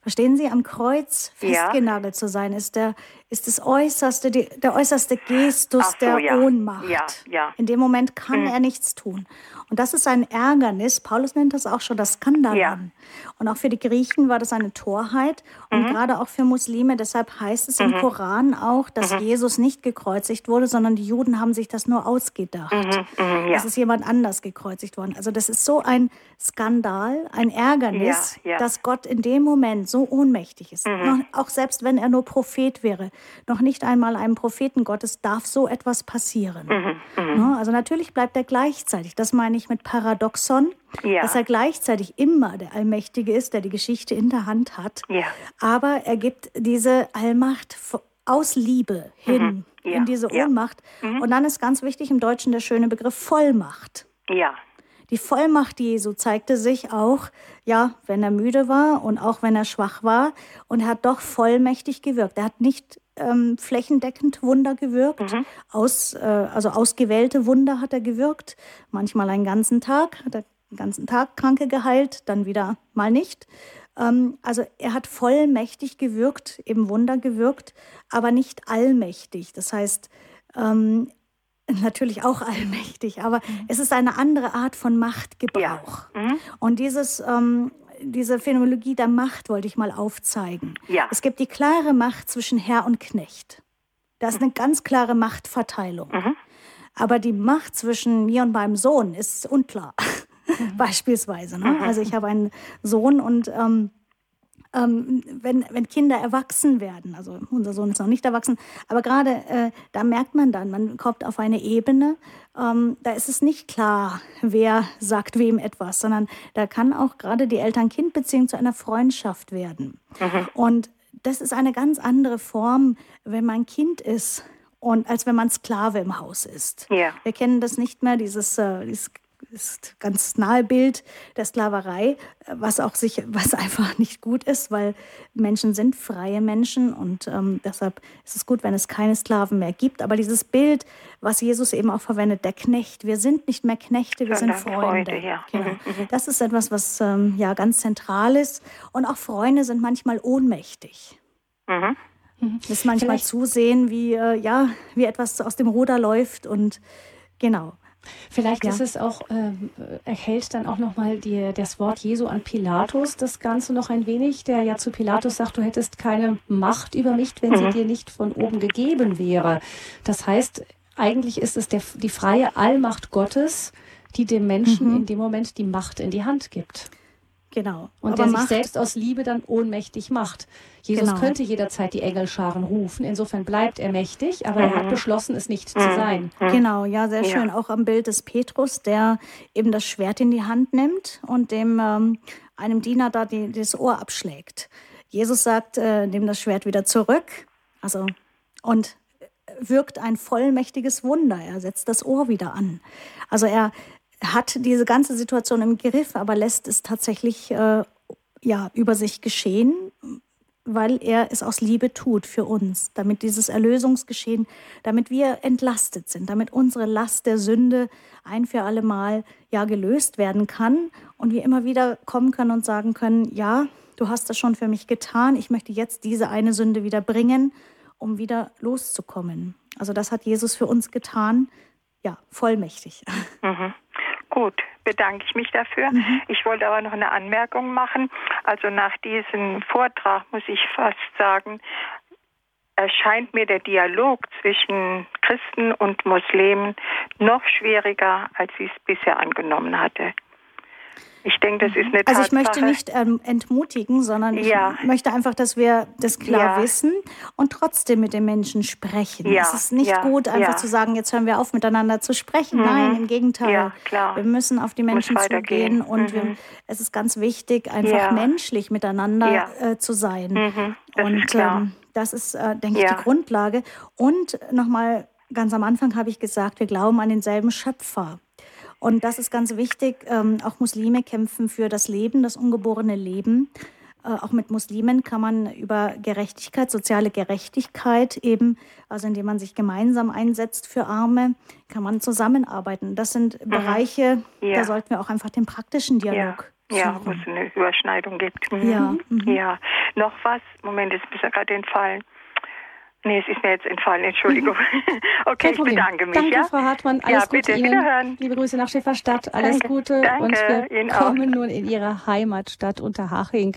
Verstehen Sie, am Kreuz festgenagelt ja. zu sein, ist der, ist das äußerste, die, der äußerste Gestus so, der ja. Ohnmacht. Ja, ja. In dem Moment kann mhm. er nichts tun. Und das ist ein Ärgernis. Paulus nennt das auch schon das Skandalon. Und auch für die Griechen war das eine Torheit und mhm. gerade auch für Muslime. Deshalb heißt es mhm. im Koran auch, dass mhm. Jesus nicht gekreuzigt wurde, sondern die Juden haben sich das nur ausgedacht. Mhm. Mhm. Es ist jemand anders gekreuzigt worden. Also das ist so ein Skandal, ein Ärgernis, dass Gott in dem Moment so ohnmächtig ist. Auch selbst wenn er nur Prophet wäre, noch nicht einmal einem Propheten Gottes darf so etwas passieren. Ne? Also natürlich bleibt er gleichzeitig. Das meine ich mit Paradoxon, ja. dass er gleichzeitig immer der Allmächtige ist, der die Geschichte in der Hand hat. Ja. Aber er gibt diese Allmacht aus Liebe hin mhm. ja. in diese Ohnmacht. Mhm. Und dann ist ganz wichtig im Deutschen der schöne Begriff Vollmacht. Ja. Die Vollmacht Jesu zeigte sich auch, ja, wenn er müde war und auch wenn er schwach war. Und er hat doch vollmächtig gewirkt. Er hat nicht ähm, flächendeckend Wunder gewirkt. Mhm. Aus, äh, also ausgewählte Wunder hat er gewirkt. Manchmal einen ganzen Tag, hat er den ganzen Tag Kranke geheilt, dann wieder mal nicht. Ähm, also er hat vollmächtig gewirkt, eben Wunder gewirkt, aber nicht allmächtig. Das heißt, ähm, natürlich auch allmächtig, aber mhm. es ist eine andere Art von Machtgebrauch. Ja. Mhm. Und dieses, ähm, diese Phänomenologie der Macht wollte ich mal aufzeigen. Ja. Es gibt die klare Macht zwischen Herr und Knecht. Da ist eine ganz klare Machtverteilung. Mhm. Aber die Macht zwischen mir und meinem Sohn ist unklar. Beispielsweise. Ne? Mhm. Also ich habe einen Sohn und ähm, ähm, wenn, wenn Kinder erwachsen werden, also unser Sohn ist noch nicht erwachsen, aber gerade äh, da merkt man dann, man kommt auf eine Ebene, ähm, da ist es nicht klar, wer sagt wem etwas, sondern da kann auch gerade die Eltern-Kind-Beziehung zu einer Freundschaft werden. Und das ist eine ganz andere Form, wenn man Kind ist und als wenn man Sklave im Haus ist. Ja. Wir kennen das nicht mehr, dieses, äh, dieses ist ganz nahe Bild der Sklaverei, äh, was auch sich, was einfach nicht gut ist, weil Menschen sind freie Menschen und ähm, deshalb ist es gut, wenn es keine Sklaven mehr gibt. Aber dieses Bild, was Jesus eben auch verwendet, der Knecht, wir sind nicht mehr Knechte, wir sind Freunde. Freunde, ja. Genau. Mhm, Das ist etwas, was ähm, ja ganz zentral ist. Und auch Freunde sind manchmal ohnmächtig. Mhm. Müssen manchmal Vielleicht- zusehen, wie, äh, ja, wie etwas aus dem Ruder läuft und genau. Vielleicht Ja. ist es auch, ähm, erhält dann auch nochmal das Wort Jesu an Pilatus das Ganze noch ein wenig, der ja zu Pilatus sagt, du hättest keine Macht über mich, wenn sie dir nicht von oben gegeben wäre. Das heißt, eigentlich ist es der, die freie Allmacht Gottes, die dem Menschen in dem Moment die Macht in die Hand gibt. Genau. Und Aber der sich selbst aus Liebe dann ohnmächtig macht. Jesus Genau. könnte jederzeit die Engelscharen rufen. Insofern bleibt er mächtig, aber er hat beschlossen, es nicht zu sein. Genau, ja, sehr Ja. schön. Auch am Bild des Petrus, der eben das Schwert in die Hand nimmt und dem ähm, einem Diener da die, das Ohr abschlägt. Jesus sagt, äh, nimm das Schwert wieder zurück. Also und wirkt ein vollmächtiges Wunder. Er setzt das Ohr wieder an. Also er hat diese ganze Situation im Griff, aber lässt es tatsächlich äh, ja über sich geschehen, weil er es aus Liebe tut für uns, damit dieses Erlösungsgeschehen, damit wir entlastet sind, damit unsere Last der Sünde ein für alle Mal ja gelöst werden kann und wir immer wieder kommen können und sagen können, ja, du hast das schon für mich getan, ich möchte jetzt diese eine Sünde wieder bringen, um wieder loszukommen. Also das hat Jesus für uns getan, ja, vollmächtig. Mhm. Gut, bedanke ich mich dafür. Ich wollte aber noch eine Anmerkung machen. Also nach diesem Vortrag muss ich fast sagen, erscheint mir der Dialog zwischen Christen und Muslimen noch schwieriger, als ich es bisher angenommen hatte. Ich denke, das ist eine Also Tatsache. ich möchte nicht ähm, entmutigen, sondern ich Ja. möchte einfach, dass wir das klar Ja. wissen und trotzdem mit den Menschen sprechen. Ja, Es ist nicht gut, einfach zu sagen, jetzt hören wir auf, miteinander zu sprechen. Nein, im Gegenteil. Wir müssen auf die Menschen zugehen und wir, Mhm. es ist ganz wichtig, einfach menschlich miteinander äh, zu sein. Mhm, das und. Ähm, das ist, äh, denke ich, die Grundlage. Und nochmal, ganz am Anfang habe ich gesagt, wir glauben an denselben Schöpfer. Und das ist ganz wichtig. Ähm, auch Muslime kämpfen für das Leben, das ungeborene Leben. Äh, auch mit Muslimen kann man über Gerechtigkeit, soziale Gerechtigkeit eben, also indem man sich gemeinsam einsetzt für Arme, kann man zusammenarbeiten. Das sind Bereiche, Mhm. Ja. da sollten wir auch einfach den praktischen ja, Dialog ja, wo suchen. es eine Überschneidung gibt. Mhm. Ja, mhm. ja. Noch was? Moment, es ist mir gerade entfallen. Nee, es ist mir jetzt entfallen, Entschuldigung. Okay, Kein ich bedanke mich. Danke, ja? Frau Hartmann. Alles ja, Gute bitte, Ihnen. wiederhören. Liebe Grüße nach Schifferstadt. Alles Danke, Gute. danke, Und wir Ihnen auch. kommen nun in Ihre Heimatstadt Unterhaching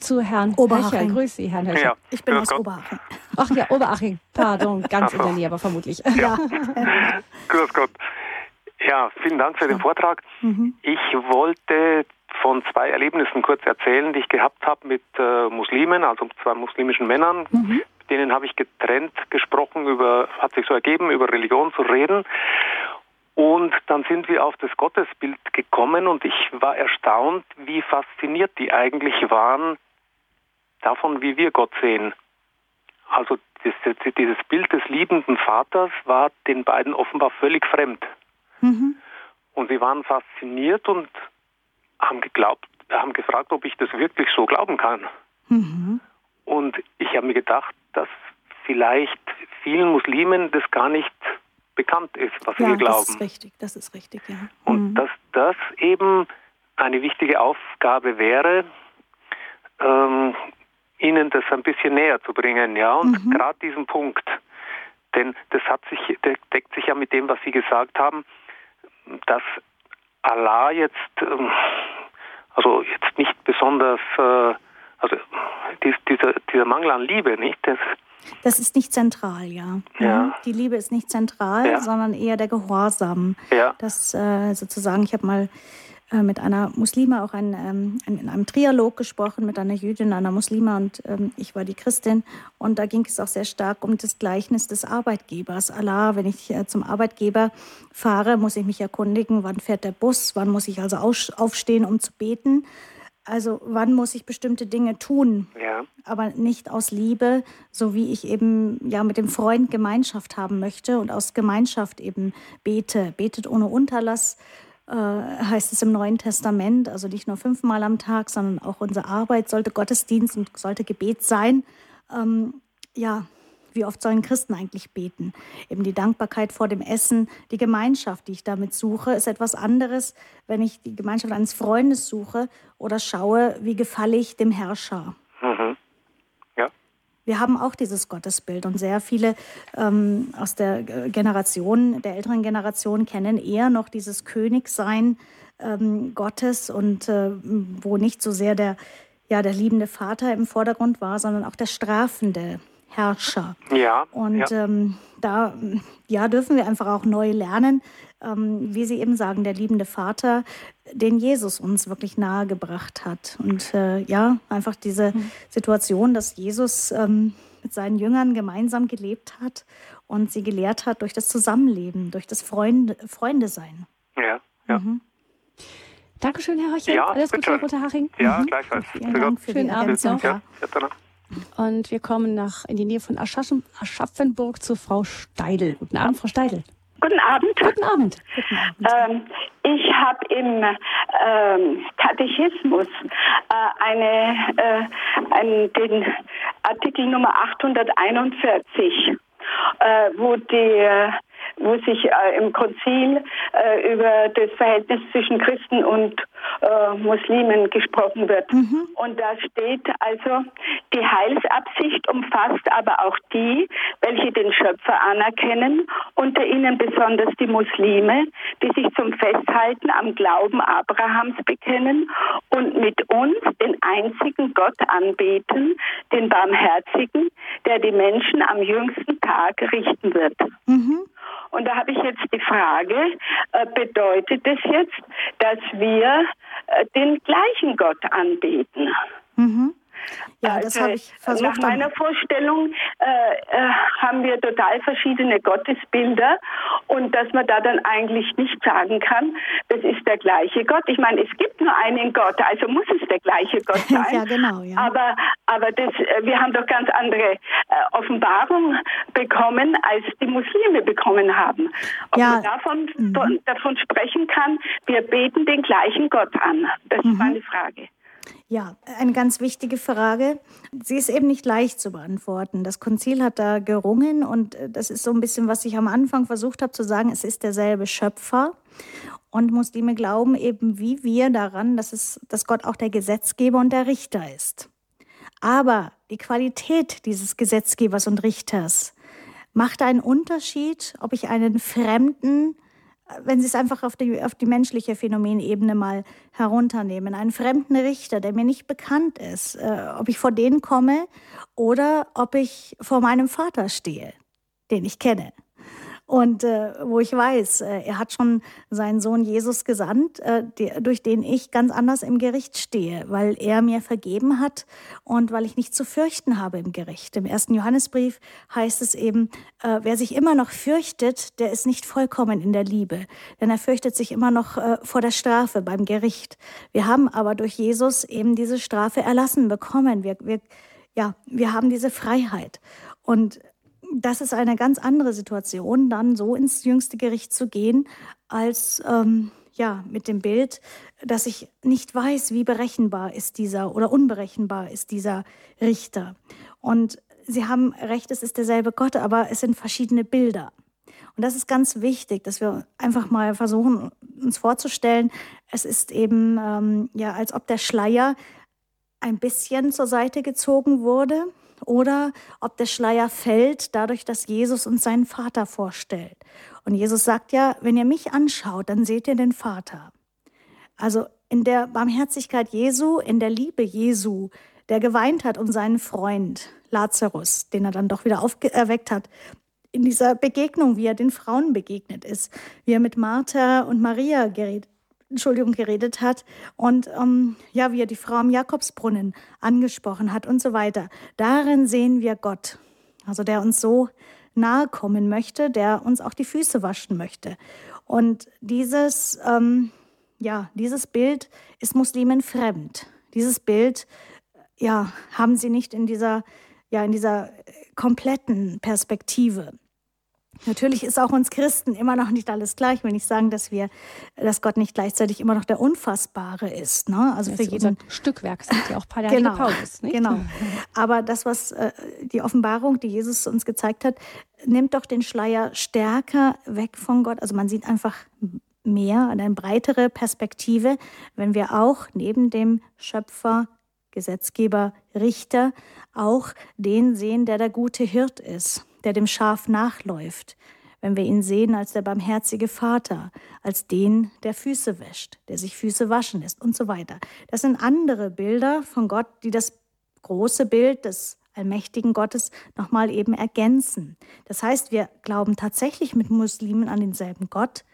zu Herrn Oberhaching. Höcher. Grüß Sie, Herrn Höcher. Ja, Ich bin aus Gott. Oberhaching. Ach ja, Oberaching. Pardon, ganz in der Nähe, aber vermutlich. Ja. Grüß Gott. Ja, vielen Dank für den Vortrag. Mhm. Ich wollte von zwei Erlebnissen kurz erzählen, die ich gehabt habe mit äh, Muslimen, also zwei muslimischen Männern. Mit denen habe ich getrennt gesprochen, über, hat sich so ergeben, über Religion zu reden. Und dann sind wir auf das Gottesbild gekommen und ich war erstaunt, wie fasziniert die eigentlich waren davon, wie wir Gott sehen. Also dieses Bild des liebenden Vaters war den beiden offenbar völlig fremd. Mhm. Und sie waren fasziniert und haben geglaubt, haben gefragt, ob ich das wirklich so glauben kann. Mhm. Und ich habe mir gedacht, dass vielleicht vielen Muslimen das gar nicht bekannt ist, was Ja, wir glauben. das ist richtig, das ist richtig, ja. Und Mhm. dass das eben eine wichtige Aufgabe wäre, ähm, Ihnen das ein bisschen näher zu bringen, ja. Und Mhm. gerade diesen Punkt, denn das hat sich, der deckt sich ja mit dem, was Sie gesagt haben, dass Allah jetzt ähm, also jetzt nicht besonders, äh, also dies, dieser, dieser Mangel an Liebe, nicht? Das, das ist nicht zentral, ja. ja. Die Liebe ist nicht zentral, ja. sondern eher der Gehorsam. Ja. Das äh, sozusagen, ich habe mal äh, mit einer Muslime auch ein, ähm, in einem Trialog gesprochen, mit einer Jüdin, einer Muslime und ähm, ich war die Christin. Und da ging es auch sehr stark um das Gleichnis des Arbeitgebers. Allah, wenn ich äh, zum Arbeitgeber fahre, muss ich mich erkundigen, wann fährt der Bus, wann muss ich also aufstehen, um zu beten. Also wann muss ich bestimmte Dinge tun, ja. aber nicht aus Liebe, so wie ich eben ja mit dem Freund Gemeinschaft haben möchte und aus Gemeinschaft eben bete, betet ohne Unterlass, äh, heißt es im Neuen Testament, also nicht nur fünfmal am Tag, sondern auch unsere Arbeit sollte Gottesdienst und sollte Gebet sein. Ähm, ja, wie oft sollen Christen eigentlich beten? Eben die Dankbarkeit vor dem Essen, die Gemeinschaft, die ich damit suche, ist etwas anderes, wenn ich die Gemeinschaft eines Freundes suche oder schaue, wie gefalle ich dem Herrscher. Mhm. Wir haben auch dieses Gottesbild und sehr viele ähm, aus der Generation, der älteren Generation kennen eher noch dieses Königsein ähm, Gottes und äh, wo nicht so sehr der, ja, der liebende Vater im Vordergrund war, sondern auch der strafende Herrscher. Ja. Und ja. Ähm, da ja, dürfen wir einfach auch neu lernen, ähm, wie Sie eben sagen, der liebende Vater, den Jesus uns wirklich nahegebracht hat. Und äh, ja, einfach diese mhm. Situation, dass Jesus ähm, mit seinen Jüngern gemeinsam gelebt hat und sie gelehrt hat durch das Zusammenleben, durch das Freunde, Freunde-Sein. Ja, ja. Mhm. Dankeschön, Herr Haching. Ja, Alles Gute, Herr Haching. Ja, mhm. gleichfalls. Vielen Dank für Schönen die Abend noch. Ja, und wir kommen nach, in die Nähe von Aschaffenburg zu Frau Steidel. Guten Abend, Frau Steidel. Guten Abend. Guten Abend. Guten Abend. Ähm, ich habe im ähm, Katechismus äh, eine, äh, einen, den Artikel Nummer 841, äh, wo die wo sich äh, im Konzil äh, über das Verhältnis zwischen Christen und äh, Muslimen gesprochen wird. Mhm. Und da steht also, die Heilsabsicht umfasst aber auch die, welche den Schöpfer anerkennen, unter ihnen besonders die Muslime, die sich zum Festhalten am Glauben Abrahams bekennen und mit uns den einzigen Gott anbeten, den Barmherzigen, der die Menschen am jüngsten Tag richten wird. Mhm. Und da habe ich jetzt die Frage, äh, bedeutet das jetzt, dass wir äh, den gleichen Gott anbeten? Mhm. Ja, das habe ich versucht. Nach meiner Vorstellung äh, äh, haben wir total verschiedene Gottesbilder und dass man da dann eigentlich nicht sagen kann, das ist der gleiche Gott. Ich meine, es gibt nur einen Gott, also muss es der gleiche Gott sein. ja, genau. Ja. Aber, aber das, äh, wir haben doch ganz andere äh, Offenbarung bekommen, als die Muslime bekommen haben. Ob ja. man davon, mhm. davon sprechen kann, wir beten den gleichen Gott an. Das mhm. ist meine Frage. Ja, eine ganz wichtige Frage. Sie ist eben nicht leicht zu beantworten. Das Konzil hat da gerungen und äh, das ist so ein bisschen, was ich am Anfang versucht habe zu sagen. Es ist derselbe Schöpfer und Muslime glauben eben wie wir daran, dass, es, dass Gott auch der Gesetzgeber und der Richter ist. Aber die Qualität dieses Gesetzgebers und Richters macht einen Unterschied, ob ich einen Fremden wenn Sie es einfach auf die, auf die menschliche Phänomenebene mal herunternehmen, einen fremden Richter, der mir nicht bekannt ist, äh, ob ich vor den komme oder ob ich vor meinem Vater stehe, den ich kenne und äh, wo ich weiß, äh, er hat schon seinen Sohn Jesus gesandt, äh, die, durch den ich ganz anders im Gericht stehe, weil er mir vergeben hat und weil ich nicht zu fürchten habe im Gericht. Im ersten Johannesbrief heißt es eben, äh, wer sich immer noch fürchtet, der ist nicht vollkommen in der Liebe, denn er fürchtet sich immer noch äh, vor der Strafe beim Gericht. Wir haben aber durch Jesus eben diese Strafe erlassen bekommen. Wir, wir, ja, wir haben diese Freiheit. Und das ist eine ganz andere Situation, dann so ins jüngste Gericht zu gehen, als ähm, ja, mit dem Bild, dass ich nicht weiß, wie berechenbar ist dieser oder unberechenbar ist dieser Richter. Und Sie haben recht, es ist derselbe Gott, aber es sind verschiedene Bilder. Und das ist ganz wichtig, dass wir einfach mal versuchen, uns vorzustellen, es ist eben ähm, ja, als ob der Schleier ein bisschen zur Seite gezogen wurde oder ob der Schleier fällt dadurch, dass Jesus uns seinen Vater vorstellt. Und Jesus sagt ja, wenn ihr mich anschaut, dann seht ihr den Vater. Also in der Barmherzigkeit Jesu, in der Liebe Jesu, der geweint hat um seinen Freund Lazarus, den er dann doch wieder auferweckt hat, in dieser Begegnung, wie er den Frauen begegnet ist, wie er mit Martha und Maria geredet, Entschuldigung, geredet hat und ähm, ja, wie er die Frau am Jakobsbrunnen angesprochen hat und so weiter. Darin sehen wir Gott, also der uns so nahe kommen möchte, der uns auch die Füße waschen möchte. Und dieses, ähm, ja, dieses Bild ist Muslimen fremd. Dieses Bild, ja, haben sie nicht in dieser, ja, in dieser kompletten Perspektive. Natürlich ist auch uns Christen immer noch nicht alles gleich. Ich will nicht sagen, dass wir, dass Gott nicht gleichzeitig immer noch der Unfassbare ist. Ne? Also für jeden Stückwerk sind ja auch Paul genau, Paulus. Nicht? Genau. Aber das, was äh, die Offenbarung, die Jesus uns gezeigt hat, nimmt doch den Schleier stärker weg von Gott. Also man sieht einfach mehr, eine breitere Perspektive, wenn wir auch neben dem Schöpfer, Gesetzgeber, Richter auch den sehen, der der gute Hirt ist der dem Schaf nachläuft, wenn wir ihn sehen als der barmherzige Vater, als den, der Füße wäscht, der sich Füße waschen lässt und so weiter. Das sind andere Bilder von Gott, die das große Bild des allmächtigen Gottes nochmal eben ergänzen. Das heißt, wir glauben tatsächlich mit Muslimen an denselben Gott,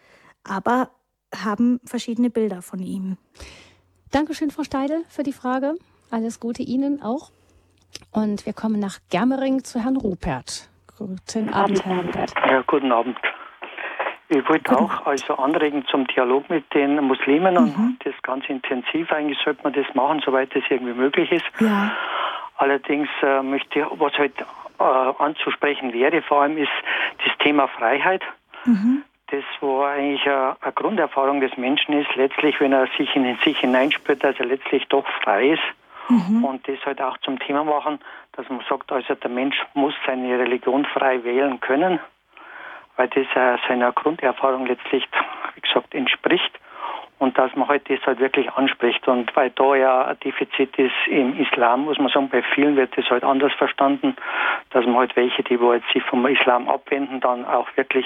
aber haben verschiedene Bilder von ihm. Dankeschön, Frau Steidel, für die Frage. Alles Gute Ihnen auch. Und wir kommen nach Germering zu Herrn Rupert. Guten Abend, Herr Lambert. Ja, guten Abend. Ich wollte auch also anregen zum Dialog mit den Muslimen mhm. und das ganz intensiv. Eigentlich sollte man das machen, soweit das irgendwie möglich ist. Ja. Allerdings äh, möchte ich, was halt äh, anzusprechen wäre, vor allem ist das Thema Freiheit. Mhm. Das, wo eigentlich eine, eine Grunderfahrung des Menschen ist, letztlich, wenn er sich in sich hineinspürt, dass er letztlich doch frei ist mhm. und das halt auch zum Thema machen, dass man sagt, also der Mensch muss seine Religion frei wählen können, weil das äh, seiner Grunderfahrung letztlich, wie gesagt, entspricht und dass man halt das halt wirklich anspricht. Und weil da ja ein Defizit ist im Islam, muss man sagen, bei vielen wird das halt anders verstanden, dass man halt welche, die jetzt sich vom Islam abwenden, dann auch wirklich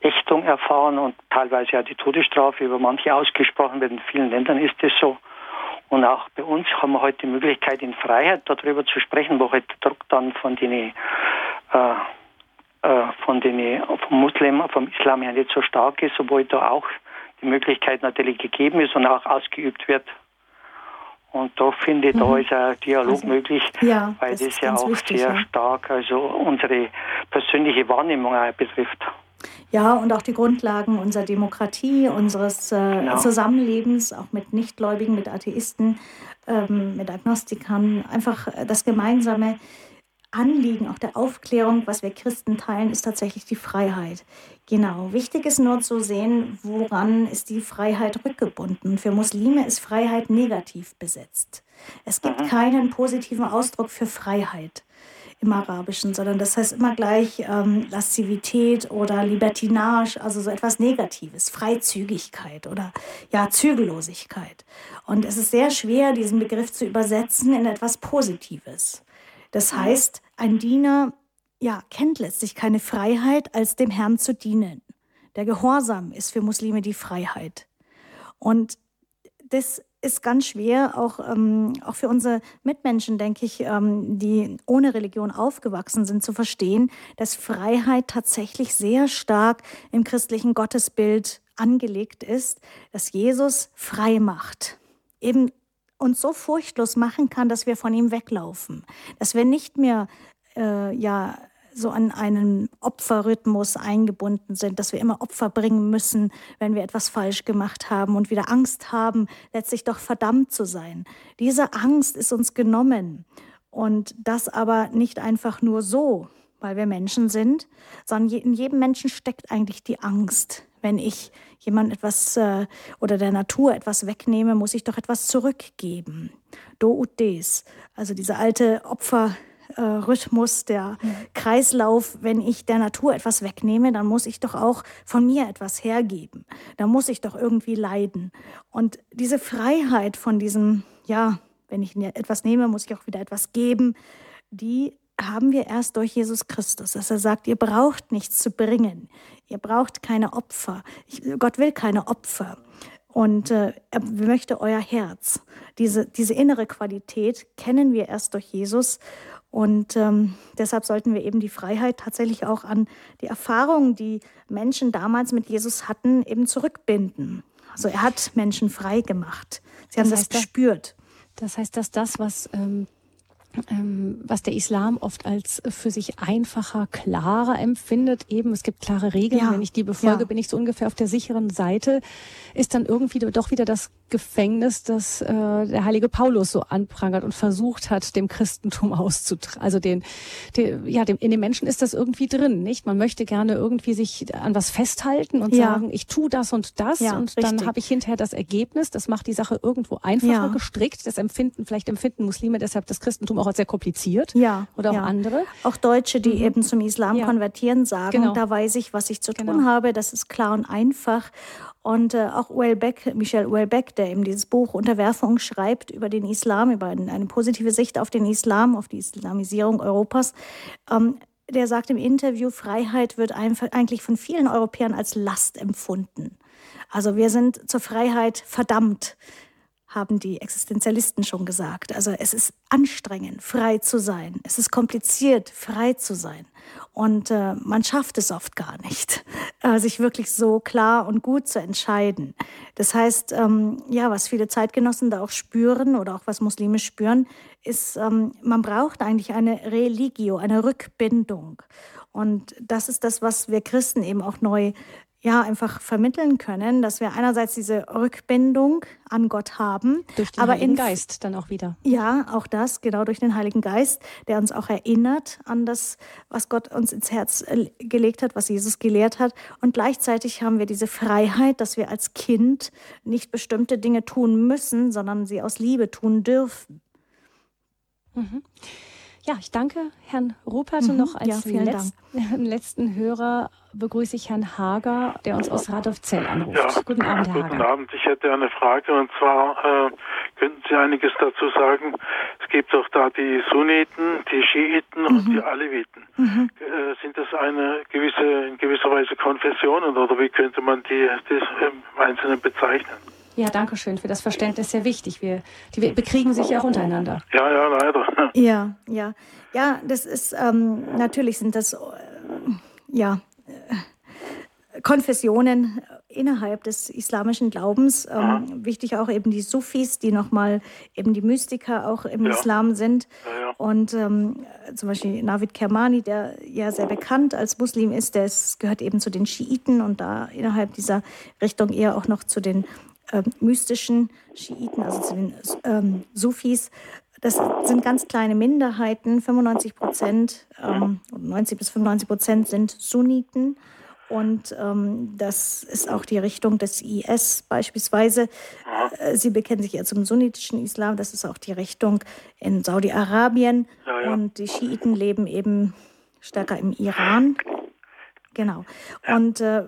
Ächtung erfahren und teilweise ja die Todesstrafe über manche ausgesprochen wird. In vielen Ländern ist das so. Und auch bei uns haben wir heute die Möglichkeit, in Freiheit darüber zu sprechen, wo halt der Druck dann von den, äh, äh, von den vom Muslim, vom Islam her nicht so stark ist, obwohl da auch die Möglichkeit natürlich gegeben ist und auch ausgeübt wird. Und da finde ich, mhm. da ist ein Dialog also, möglich, ja, weil das, das ja auch wichtig, sehr ja. stark also unsere persönliche Wahrnehmung betrifft. Ja, und auch die Grundlagen unserer Demokratie, unseres äh, genau. Zusammenlebens, auch mit Nichtgläubigen, mit Atheisten, ähm, mit Agnostikern, einfach das gemeinsame Anliegen, auch der Aufklärung, was wir Christen teilen, ist tatsächlich die Freiheit. Genau. Wichtig ist nur zu sehen, woran ist die Freiheit rückgebunden. Für Muslime ist Freiheit negativ besetzt. Es gibt mhm. keinen positiven Ausdruck für Freiheit im Arabischen, sondern das heißt immer gleich ähm, Lascivität oder Libertinage, also so etwas Negatives, Freizügigkeit oder ja, Zügellosigkeit. Und es ist sehr schwer, diesen Begriff zu übersetzen in etwas Positives. Das mhm. heißt, ein Diener ja, kennt letztlich keine Freiheit, als dem Herrn zu dienen. Der Gehorsam ist für Muslime die Freiheit. Und das ist ganz schwer, auch, ähm, auch für unsere Mitmenschen, denke ich, ähm, die ohne Religion aufgewachsen sind, zu verstehen, dass Freiheit tatsächlich sehr stark im christlichen Gottesbild angelegt ist, dass Jesus frei macht. Eben uns so furchtlos machen kann, dass wir von ihm weglaufen, dass wir nicht mehr äh, ja so an einen Opferrhythmus eingebunden sind, dass wir immer Opfer bringen müssen, wenn wir etwas falsch gemacht haben und wieder Angst haben, letztlich doch verdammt zu sein. Diese Angst ist uns genommen und das aber nicht einfach nur so, weil wir Menschen sind, sondern in jedem Menschen steckt eigentlich die Angst. Wenn ich jemand etwas äh, oder der Natur etwas wegnehme, muss ich doch etwas zurückgeben. Do ut des, also diese alte Opfer äh, Rhythmus, der mhm. Kreislauf, wenn ich der Natur etwas wegnehme, dann muss ich doch auch von mir etwas hergeben. Da muss ich doch irgendwie leiden. Und diese Freiheit von diesem, ja, wenn ich etwas nehme, muss ich auch wieder etwas geben, die haben wir erst durch Jesus Christus, dass er sagt, ihr braucht nichts zu bringen. Ihr braucht keine Opfer. Ich, Gott will keine Opfer. Und äh, er möchte euer Herz. Diese, diese innere Qualität kennen wir erst durch Jesus. Und ähm, deshalb sollten wir eben die Freiheit tatsächlich auch an die Erfahrungen, die Menschen damals mit Jesus hatten, eben zurückbinden. Also er hat Menschen frei gemacht. Sie das haben das gespürt. Das heißt, dass das, was ähm, was der Islam oft als für sich einfacher, klarer empfindet. Eben, es gibt klare Regeln. Ja. Wenn ich die befolge, ja. bin ich so ungefähr auf der sicheren Seite. Ist dann irgendwie doch wieder das Gefängnis, das äh, der heilige Paulus so anprangert und versucht hat, dem Christentum auszutragen. Also den, den, ja, dem, in den Menschen ist das irgendwie drin, nicht? Man möchte gerne irgendwie sich an was festhalten und ja. sagen, ich tu das und das und richtig. dann habe ich hinterher das Ergebnis. Das macht die Sache irgendwo einfacher gestrickt. Das empfinden, vielleicht empfinden Muslime deshalb das Christentum auch als sehr kompliziert. Ja. Oder auch andere. Auch Deutsche, die mhm. eben zum Islam konvertieren, sagen, genau. da weiß ich, was ich zu tun genau. habe. Das ist klar und einfach. Und äh, auch Welbeck, Michel Welbeck, der eben dieses Buch Unterwerfung schreibt über den Islam, über eine, eine positive Sicht auf den Islam, auf die Islamisierung Europas, ähm, der sagt im Interview, Freiheit wird einfach eigentlich von vielen Europäern als Last empfunden. Also wir sind zur Freiheit verdammt haben die Existenzialisten schon gesagt. Also es ist anstrengend, frei zu sein. Es ist kompliziert, frei zu sein. Und äh, man schafft es oft gar nicht, äh, sich wirklich so klar und gut zu entscheiden. Das heißt, ähm, ja, was viele Zeitgenossen da auch spüren oder auch was Muslime spüren, ist, ähm, man braucht eigentlich eine Religio, eine Rückbindung. Und das ist das, was wir Christen eben auch neu ja einfach vermitteln können, dass wir einerseits diese Rückbindung an Gott haben, durch den aber Heiligen in, Geist dann auch wieder. Ja, auch das genau durch den Heiligen Geist, der uns auch erinnert an das, was Gott uns ins Herz äh, gelegt hat, was Jesus gelehrt hat. Und gleichzeitig haben wir diese Freiheit, dass wir als Kind nicht bestimmte Dinge tun müssen, sondern sie aus Liebe tun dürfen. Mhm. Ja, ich danke Herrn Rupert mhm, und noch als ja, Letz letzten Hörer begrüße ich Herrn Hager, der uns aus Radolfzell anruft. Ja, guten Abend, Herr Guten Hager. Abend. Ich hätte eine Frage und zwar äh, könnten Sie einiges dazu sagen. Es gibt doch da die Sunniten, die Schiiten mhm. und die Aleviten. Mhm. Äh, sind das eine gewisse, in gewisser Weise Konfessionen oder wie könnte man die, die im Einzelnen bezeichnen? Ja, danke schön für das Verständnis. Sehr wichtig. Wir, die bekriegen sich ja auch untereinander. Ja, ja, leider. Ja, ja. Ja, das ist, ähm, natürlich sind das, äh, ja, äh, Konfessionen innerhalb des islamischen Glaubens. Ähm, wichtig auch eben die Sufis, die nochmal eben die Mystiker auch im ja. Islam sind. Ja, ja. Und ähm, zum Beispiel Navid Kermani, der ja sehr bekannt als Muslim ist, der ist, gehört eben zu den Schiiten und da innerhalb dieser Richtung eher auch noch zu den äh, mystischen Schiiten, also zu den ähm, Sufis. Das sind ganz kleine Minderheiten. 95 Prozent, ähm, 90 bis 95 Prozent sind Sunniten. Und ähm, das ist auch die Richtung des IS beispielsweise. Äh, sie bekennen sich eher zum sunnitischen Islam. Das ist auch die Richtung in Saudi-Arabien. Ja, ja. Und die Schiiten leben eben stärker im Iran. Genau. Und äh,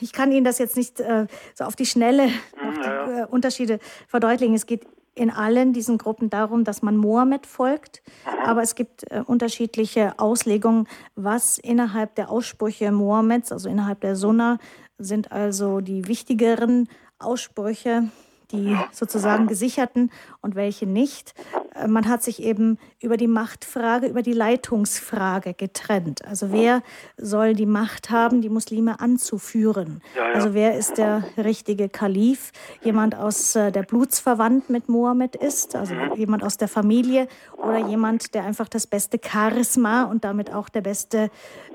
ich kann Ihnen das jetzt nicht äh, so auf die Schnelle noch die äh, Unterschiede verdeutlichen. Es geht in allen diesen Gruppen darum, dass man Mohammed folgt, aber es gibt äh, unterschiedliche Auslegungen, was innerhalb der Aussprüche Mohammeds, also innerhalb der Sunna, sind also die wichtigeren Aussprüche die sozusagen gesicherten und welche nicht. Äh, man hat sich eben über die Machtfrage, über die Leitungsfrage getrennt. Also wer soll die Macht haben, die Muslime anzuführen? Ja, ja. Also wer ist der richtige Kalif? Jemand aus äh, der Blutsverwandt mit Mohammed ist, also mhm. jemand aus der Familie oder jemand, der einfach das beste Charisma und damit auch der beste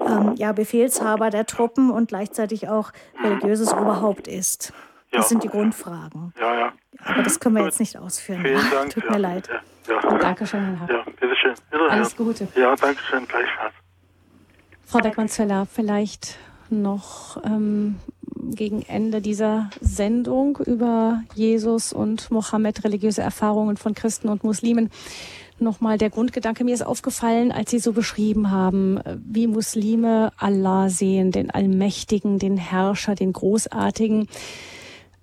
ähm, ja, Befehlshaber der Truppen und gleichzeitig auch religiöses Oberhaupt ist. Das ja. sind die Grundfragen. Ja, ja. Aber das können wir jetzt nicht ausführen. Vielen Dank. Tut mir leid. Ja. ja. Dankeschön, Herr Hack. Ja, bitteschön. Alles Gute. Ja, danke schön. Gleichfalls. Frau Beckmann-Zeller, vielleicht noch ähm, gegen Ende dieser Sendung über Jesus und Mohammed, religiöse Erfahrungen von Christen und Muslimen nochmal der Grundgedanke. Mir ist aufgefallen, als Sie so beschrieben haben, wie Muslime Allah sehen, den Allmächtigen, den Herrscher, den Großartigen.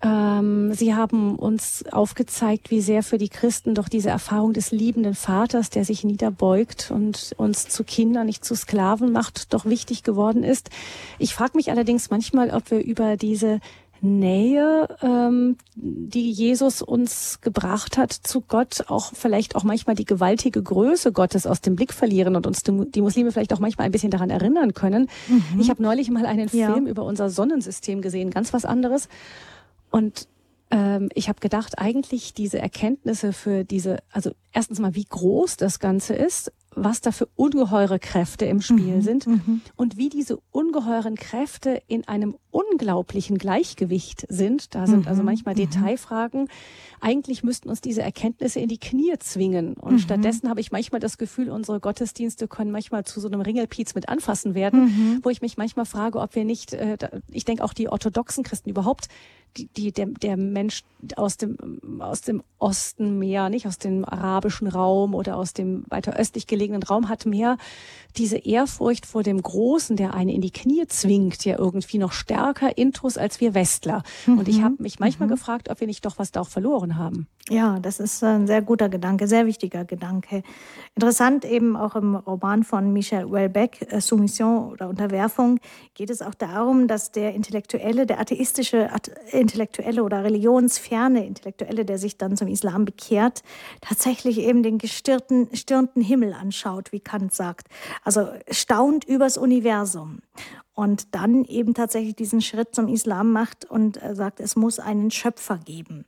Ähm, Sie haben uns aufgezeigt, wie sehr für die Christen doch diese Erfahrung des liebenden Vaters, der sich niederbeugt und uns zu Kindern, nicht zu Sklaven macht, doch wichtig geworden ist. Ich frage mich allerdings manchmal, ob wir über diese Nähe, ähm, die Jesus uns gebracht hat zu Gott, auch vielleicht auch manchmal die gewaltige Größe Gottes aus dem Blick verlieren und uns die Muslime vielleicht auch manchmal ein bisschen daran erinnern können. Mhm. Ich habe neulich mal einen Film ja. über unser Sonnensystem gesehen, ganz was anderes. Und ähm, ich habe gedacht, eigentlich diese Erkenntnisse für diese, also erstens mal, wie groß das Ganze ist, was da für ungeheure Kräfte im Spiel mhm, sind mhm. und wie diese ungeheuren Kräfte in einem unglaublichen Gleichgewicht sind. Da sind also mhm, manchmal mhm. Detailfragen. Eigentlich müssten uns diese Erkenntnisse in die Knie zwingen. Und mhm. stattdessen habe ich manchmal das Gefühl, unsere Gottesdienste können manchmal zu so einem Ringelpiez mit anfassen werden, mhm. wo ich mich manchmal frage, ob wir nicht, äh, ich denke auch die orthodoxen Christen überhaupt die, die, der, der Mensch aus dem, aus dem Osten mehr, nicht aus dem arabischen Raum oder aus dem weiter östlich gelegenen Raum hat mehr diese Ehrfurcht vor dem Großen, der einen in die Knie zwingt, ja irgendwie noch stärker intus als wir Westler. Mhm. Und ich habe mich manchmal mhm. gefragt, ob wir nicht doch was da auch verloren haben. Ja, das ist ein sehr guter Gedanke, sehr wichtiger Gedanke. Interessant eben auch im Roman von Michel Houellebecq, äh, Soumission oder Unterwerfung, geht es auch darum, dass der Intellektuelle, der atheistische Intellektuelle oder religionsferne Intellektuelle, der sich dann zum Islam bekehrt, tatsächlich eben den gestirnten, stirnten Himmel anschaut, wie Kant sagt. Also staunt übers Universum und dann eben tatsächlich diesen Schritt zum Islam macht und sagt, es muss einen Schöpfer geben.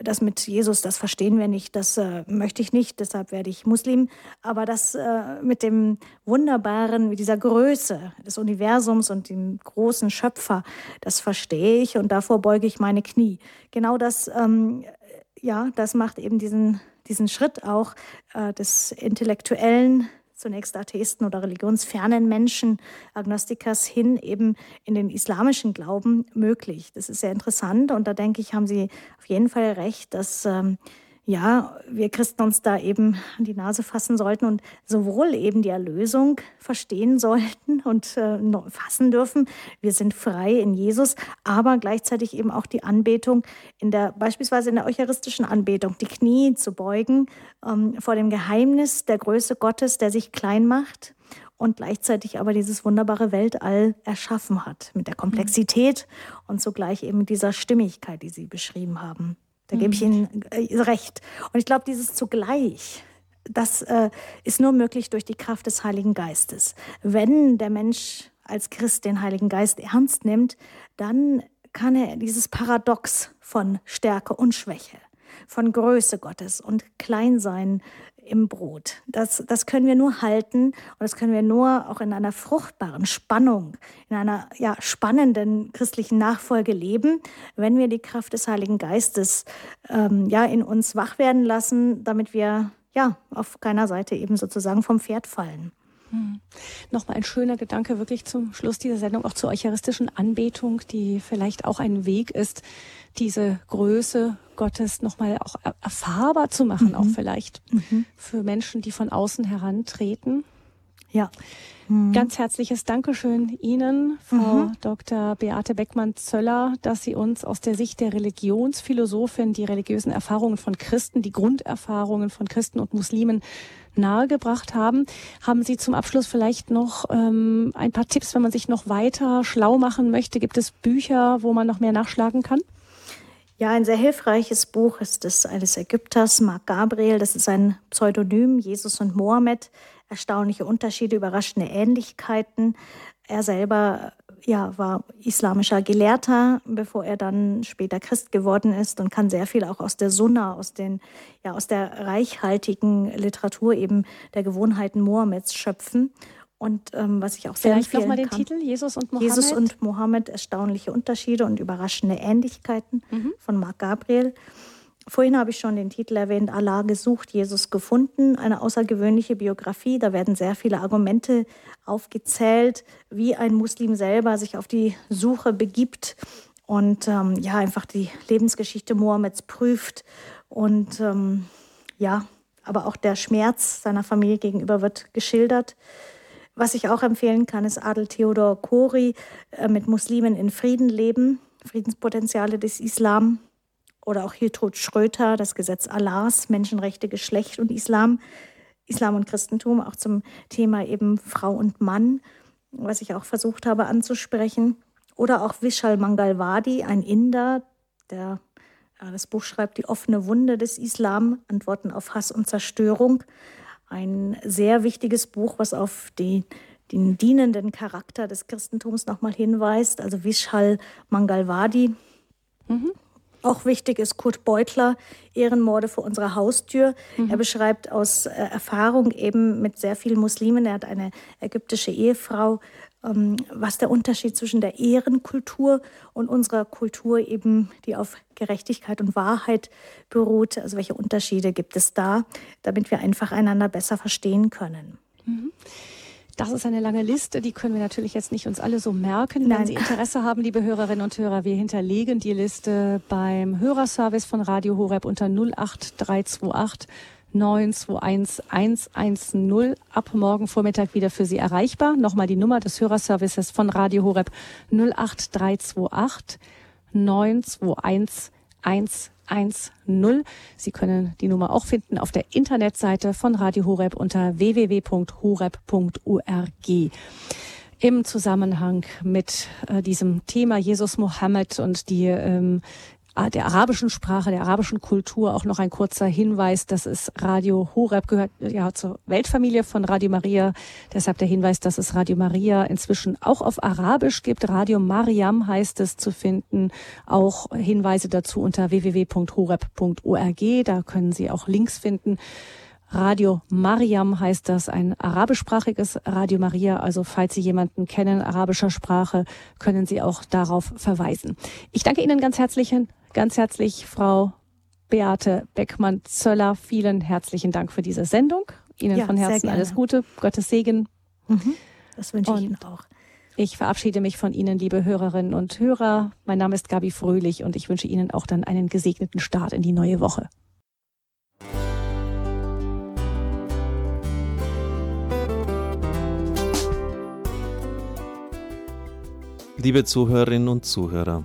Das mit Jesus, das verstehen wir nicht, das äh, möchte ich nicht, deshalb werde ich Muslim. Aber das äh, mit dem Wunderbaren, mit dieser Größe des Universums und dem großen Schöpfer, das verstehe ich und davor beuge ich meine Knie. Genau das, ähm, ja, das macht eben diesen, diesen Schritt auch äh, des intellektuellen zunächst Atheisten oder religionsfernen Menschen, Agnostikers hin eben in den islamischen Glauben möglich. Das ist sehr interessant und da denke ich, haben Sie auf jeden Fall recht, dass ähm, ja, wir Christen uns da eben an die Nase fassen sollten und sowohl eben die Erlösung verstehen sollten und äh, fassen dürfen. Wir sind frei in Jesus, aber gleichzeitig eben auch die Anbetung in der, beispielsweise in der eucharistischen Anbetung, die Knie zu beugen ähm, vor dem Geheimnis der Größe Gottes, der sich klein macht und gleichzeitig aber dieses wunderbare Weltall erschaffen hat mit der Komplexität und zugleich eben dieser Stimmigkeit, die Sie beschrieben haben. Da gebe ich mhm. Ihnen äh, recht. Und ich glaube, dieses zugleich, das äh, ist nur möglich durch die Kraft des Heiligen Geistes. Wenn der Mensch als Christ den Heiligen Geist ernst nimmt, dann kann er dieses Paradox von Stärke und Schwäche, von Größe Gottes und Kleinsein im Brot. Das, das können wir nur halten und das können wir nur auch in einer fruchtbaren Spannung, in einer ja, spannenden christlichen Nachfolge leben, wenn wir die Kraft des Heiligen Geistes ähm, ja, in uns wach werden lassen, damit wir ja auf keiner Seite eben sozusagen vom Pferd fallen. Hm. Nochmal ein schöner Gedanke wirklich zum Schluss dieser Sendung, auch zur eucharistischen Anbetung, die vielleicht auch ein Weg ist, diese Größe Gottes nochmal auch erfahrbar zu machen, mhm. auch vielleicht mhm. für Menschen, die von außen herantreten. Ja. Mhm. Ganz herzliches Dankeschön Ihnen, Frau mhm. Dr. Beate Beckmann-Zöller, dass Sie uns aus der Sicht der Religionsphilosophin die religiösen Erfahrungen von Christen, die Grunderfahrungen von Christen und Muslimen nahegebracht haben. Haben Sie zum Abschluss vielleicht noch ähm, ein paar Tipps, wenn man sich noch weiter schlau machen möchte? Gibt es Bücher, wo man noch mehr nachschlagen kann? Ja, ein sehr hilfreiches Buch ist das eines Ägypters, Mark Gabriel. Das ist ein Pseudonym, Jesus und Mohammed. Erstaunliche Unterschiede, überraschende Ähnlichkeiten. Er selber ja, war islamischer Gelehrter, bevor er dann später Christ geworden ist und kann sehr viel auch aus der Sunna, aus, den, ja, aus der reichhaltigen Literatur eben der Gewohnheiten Mohammeds schöpfen. Und ähm, was ich auch sehr Vielleicht nochmal den kann, Titel Jesus und Mohammed. Jesus und Mohammed, erstaunliche Unterschiede und überraschende Ähnlichkeiten mhm. von Marc Gabriel. Vorhin habe ich schon den Titel erwähnt, Allah gesucht, Jesus gefunden, eine außergewöhnliche Biografie. Da werden sehr viele Argumente aufgezählt, wie ein Muslim selber sich auf die Suche begibt und ähm, ja, einfach die Lebensgeschichte Mohammeds prüft. Und ähm, ja, aber auch der Schmerz seiner Familie gegenüber wird geschildert. Was ich auch empfehlen kann, ist Adel Theodor Khori äh, mit Muslimen in Frieden leben, Friedenspotenziale des Islam. Oder auch Hiltrud Schröter, das Gesetz Allahs, Menschenrechte, Geschlecht und Islam, Islam und Christentum, auch zum Thema eben Frau und Mann, was ich auch versucht habe anzusprechen. Oder auch Vishal Mangalwadi, ein Inder, der das Buch schreibt Die offene Wunde des Islam, Antworten auf Hass und Zerstörung. Ein sehr wichtiges Buch, was auf die, den dienenden Charakter des Christentums nochmal hinweist. Also Vishal Mangalwadi. Mhm. Auch wichtig ist Kurt Beutler, Ehrenmorde vor unserer Haustür. Mhm. Er beschreibt aus äh, Erfahrung eben mit sehr vielen Muslimen, er hat eine ägyptische Ehefrau, was der Unterschied zwischen der Ehrenkultur und unserer Kultur eben, die auf Gerechtigkeit und Wahrheit beruht, also welche Unterschiede gibt es da, damit wir einfach einander besser verstehen können. Mhm. Das ist eine lange Liste, die können wir natürlich jetzt nicht uns alle so merken. Nein. Wenn Sie Interesse haben, liebe Hörerinnen und Hörer, wir hinterlegen die Liste beim Hörerservice von Radio Horeb unter 08328 921 110 ab morgen Vormittag wieder für Sie erreichbar. Nochmal die Nummer des Hörerservices von Radio Horeb 08328 921 110. Sie können die Nummer auch finden auf der Internetseite von Radio Horeb unter www.horeb.org im Zusammenhang mit äh, diesem Thema Jesus Mohammed und die ähm, der arabischen Sprache, der arabischen Kultur auch noch ein kurzer Hinweis, dass es Radio Horeb gehört ja zur Weltfamilie von Radio Maria. Deshalb der Hinweis, dass es Radio Maria inzwischen auch auf Arabisch gibt. Radio Mariam heißt es zu finden. Auch Hinweise dazu unter www.horeb.org. Da können Sie auch Links finden. Radio Mariam heißt das, ein arabischsprachiges Radio Maria. Also falls Sie jemanden kennen, arabischer Sprache, können Sie auch darauf verweisen. Ich danke Ihnen ganz herzlich, ganz herzlich, Frau Beate Beckmann-Zöller. Vielen herzlichen Dank für diese Sendung. Ihnen ja, von Herzen alles Gute, Gottes Segen. Mhm, das wünsche ich und Ihnen auch. Ich verabschiede mich von Ihnen, liebe Hörerinnen und Hörer. Mein Name ist Gabi Fröhlich und ich wünsche Ihnen auch dann einen gesegneten Start in die neue Woche. Liebe Zuhörerinnen und Zuhörer,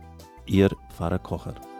Ihr Pfarrer Kocher.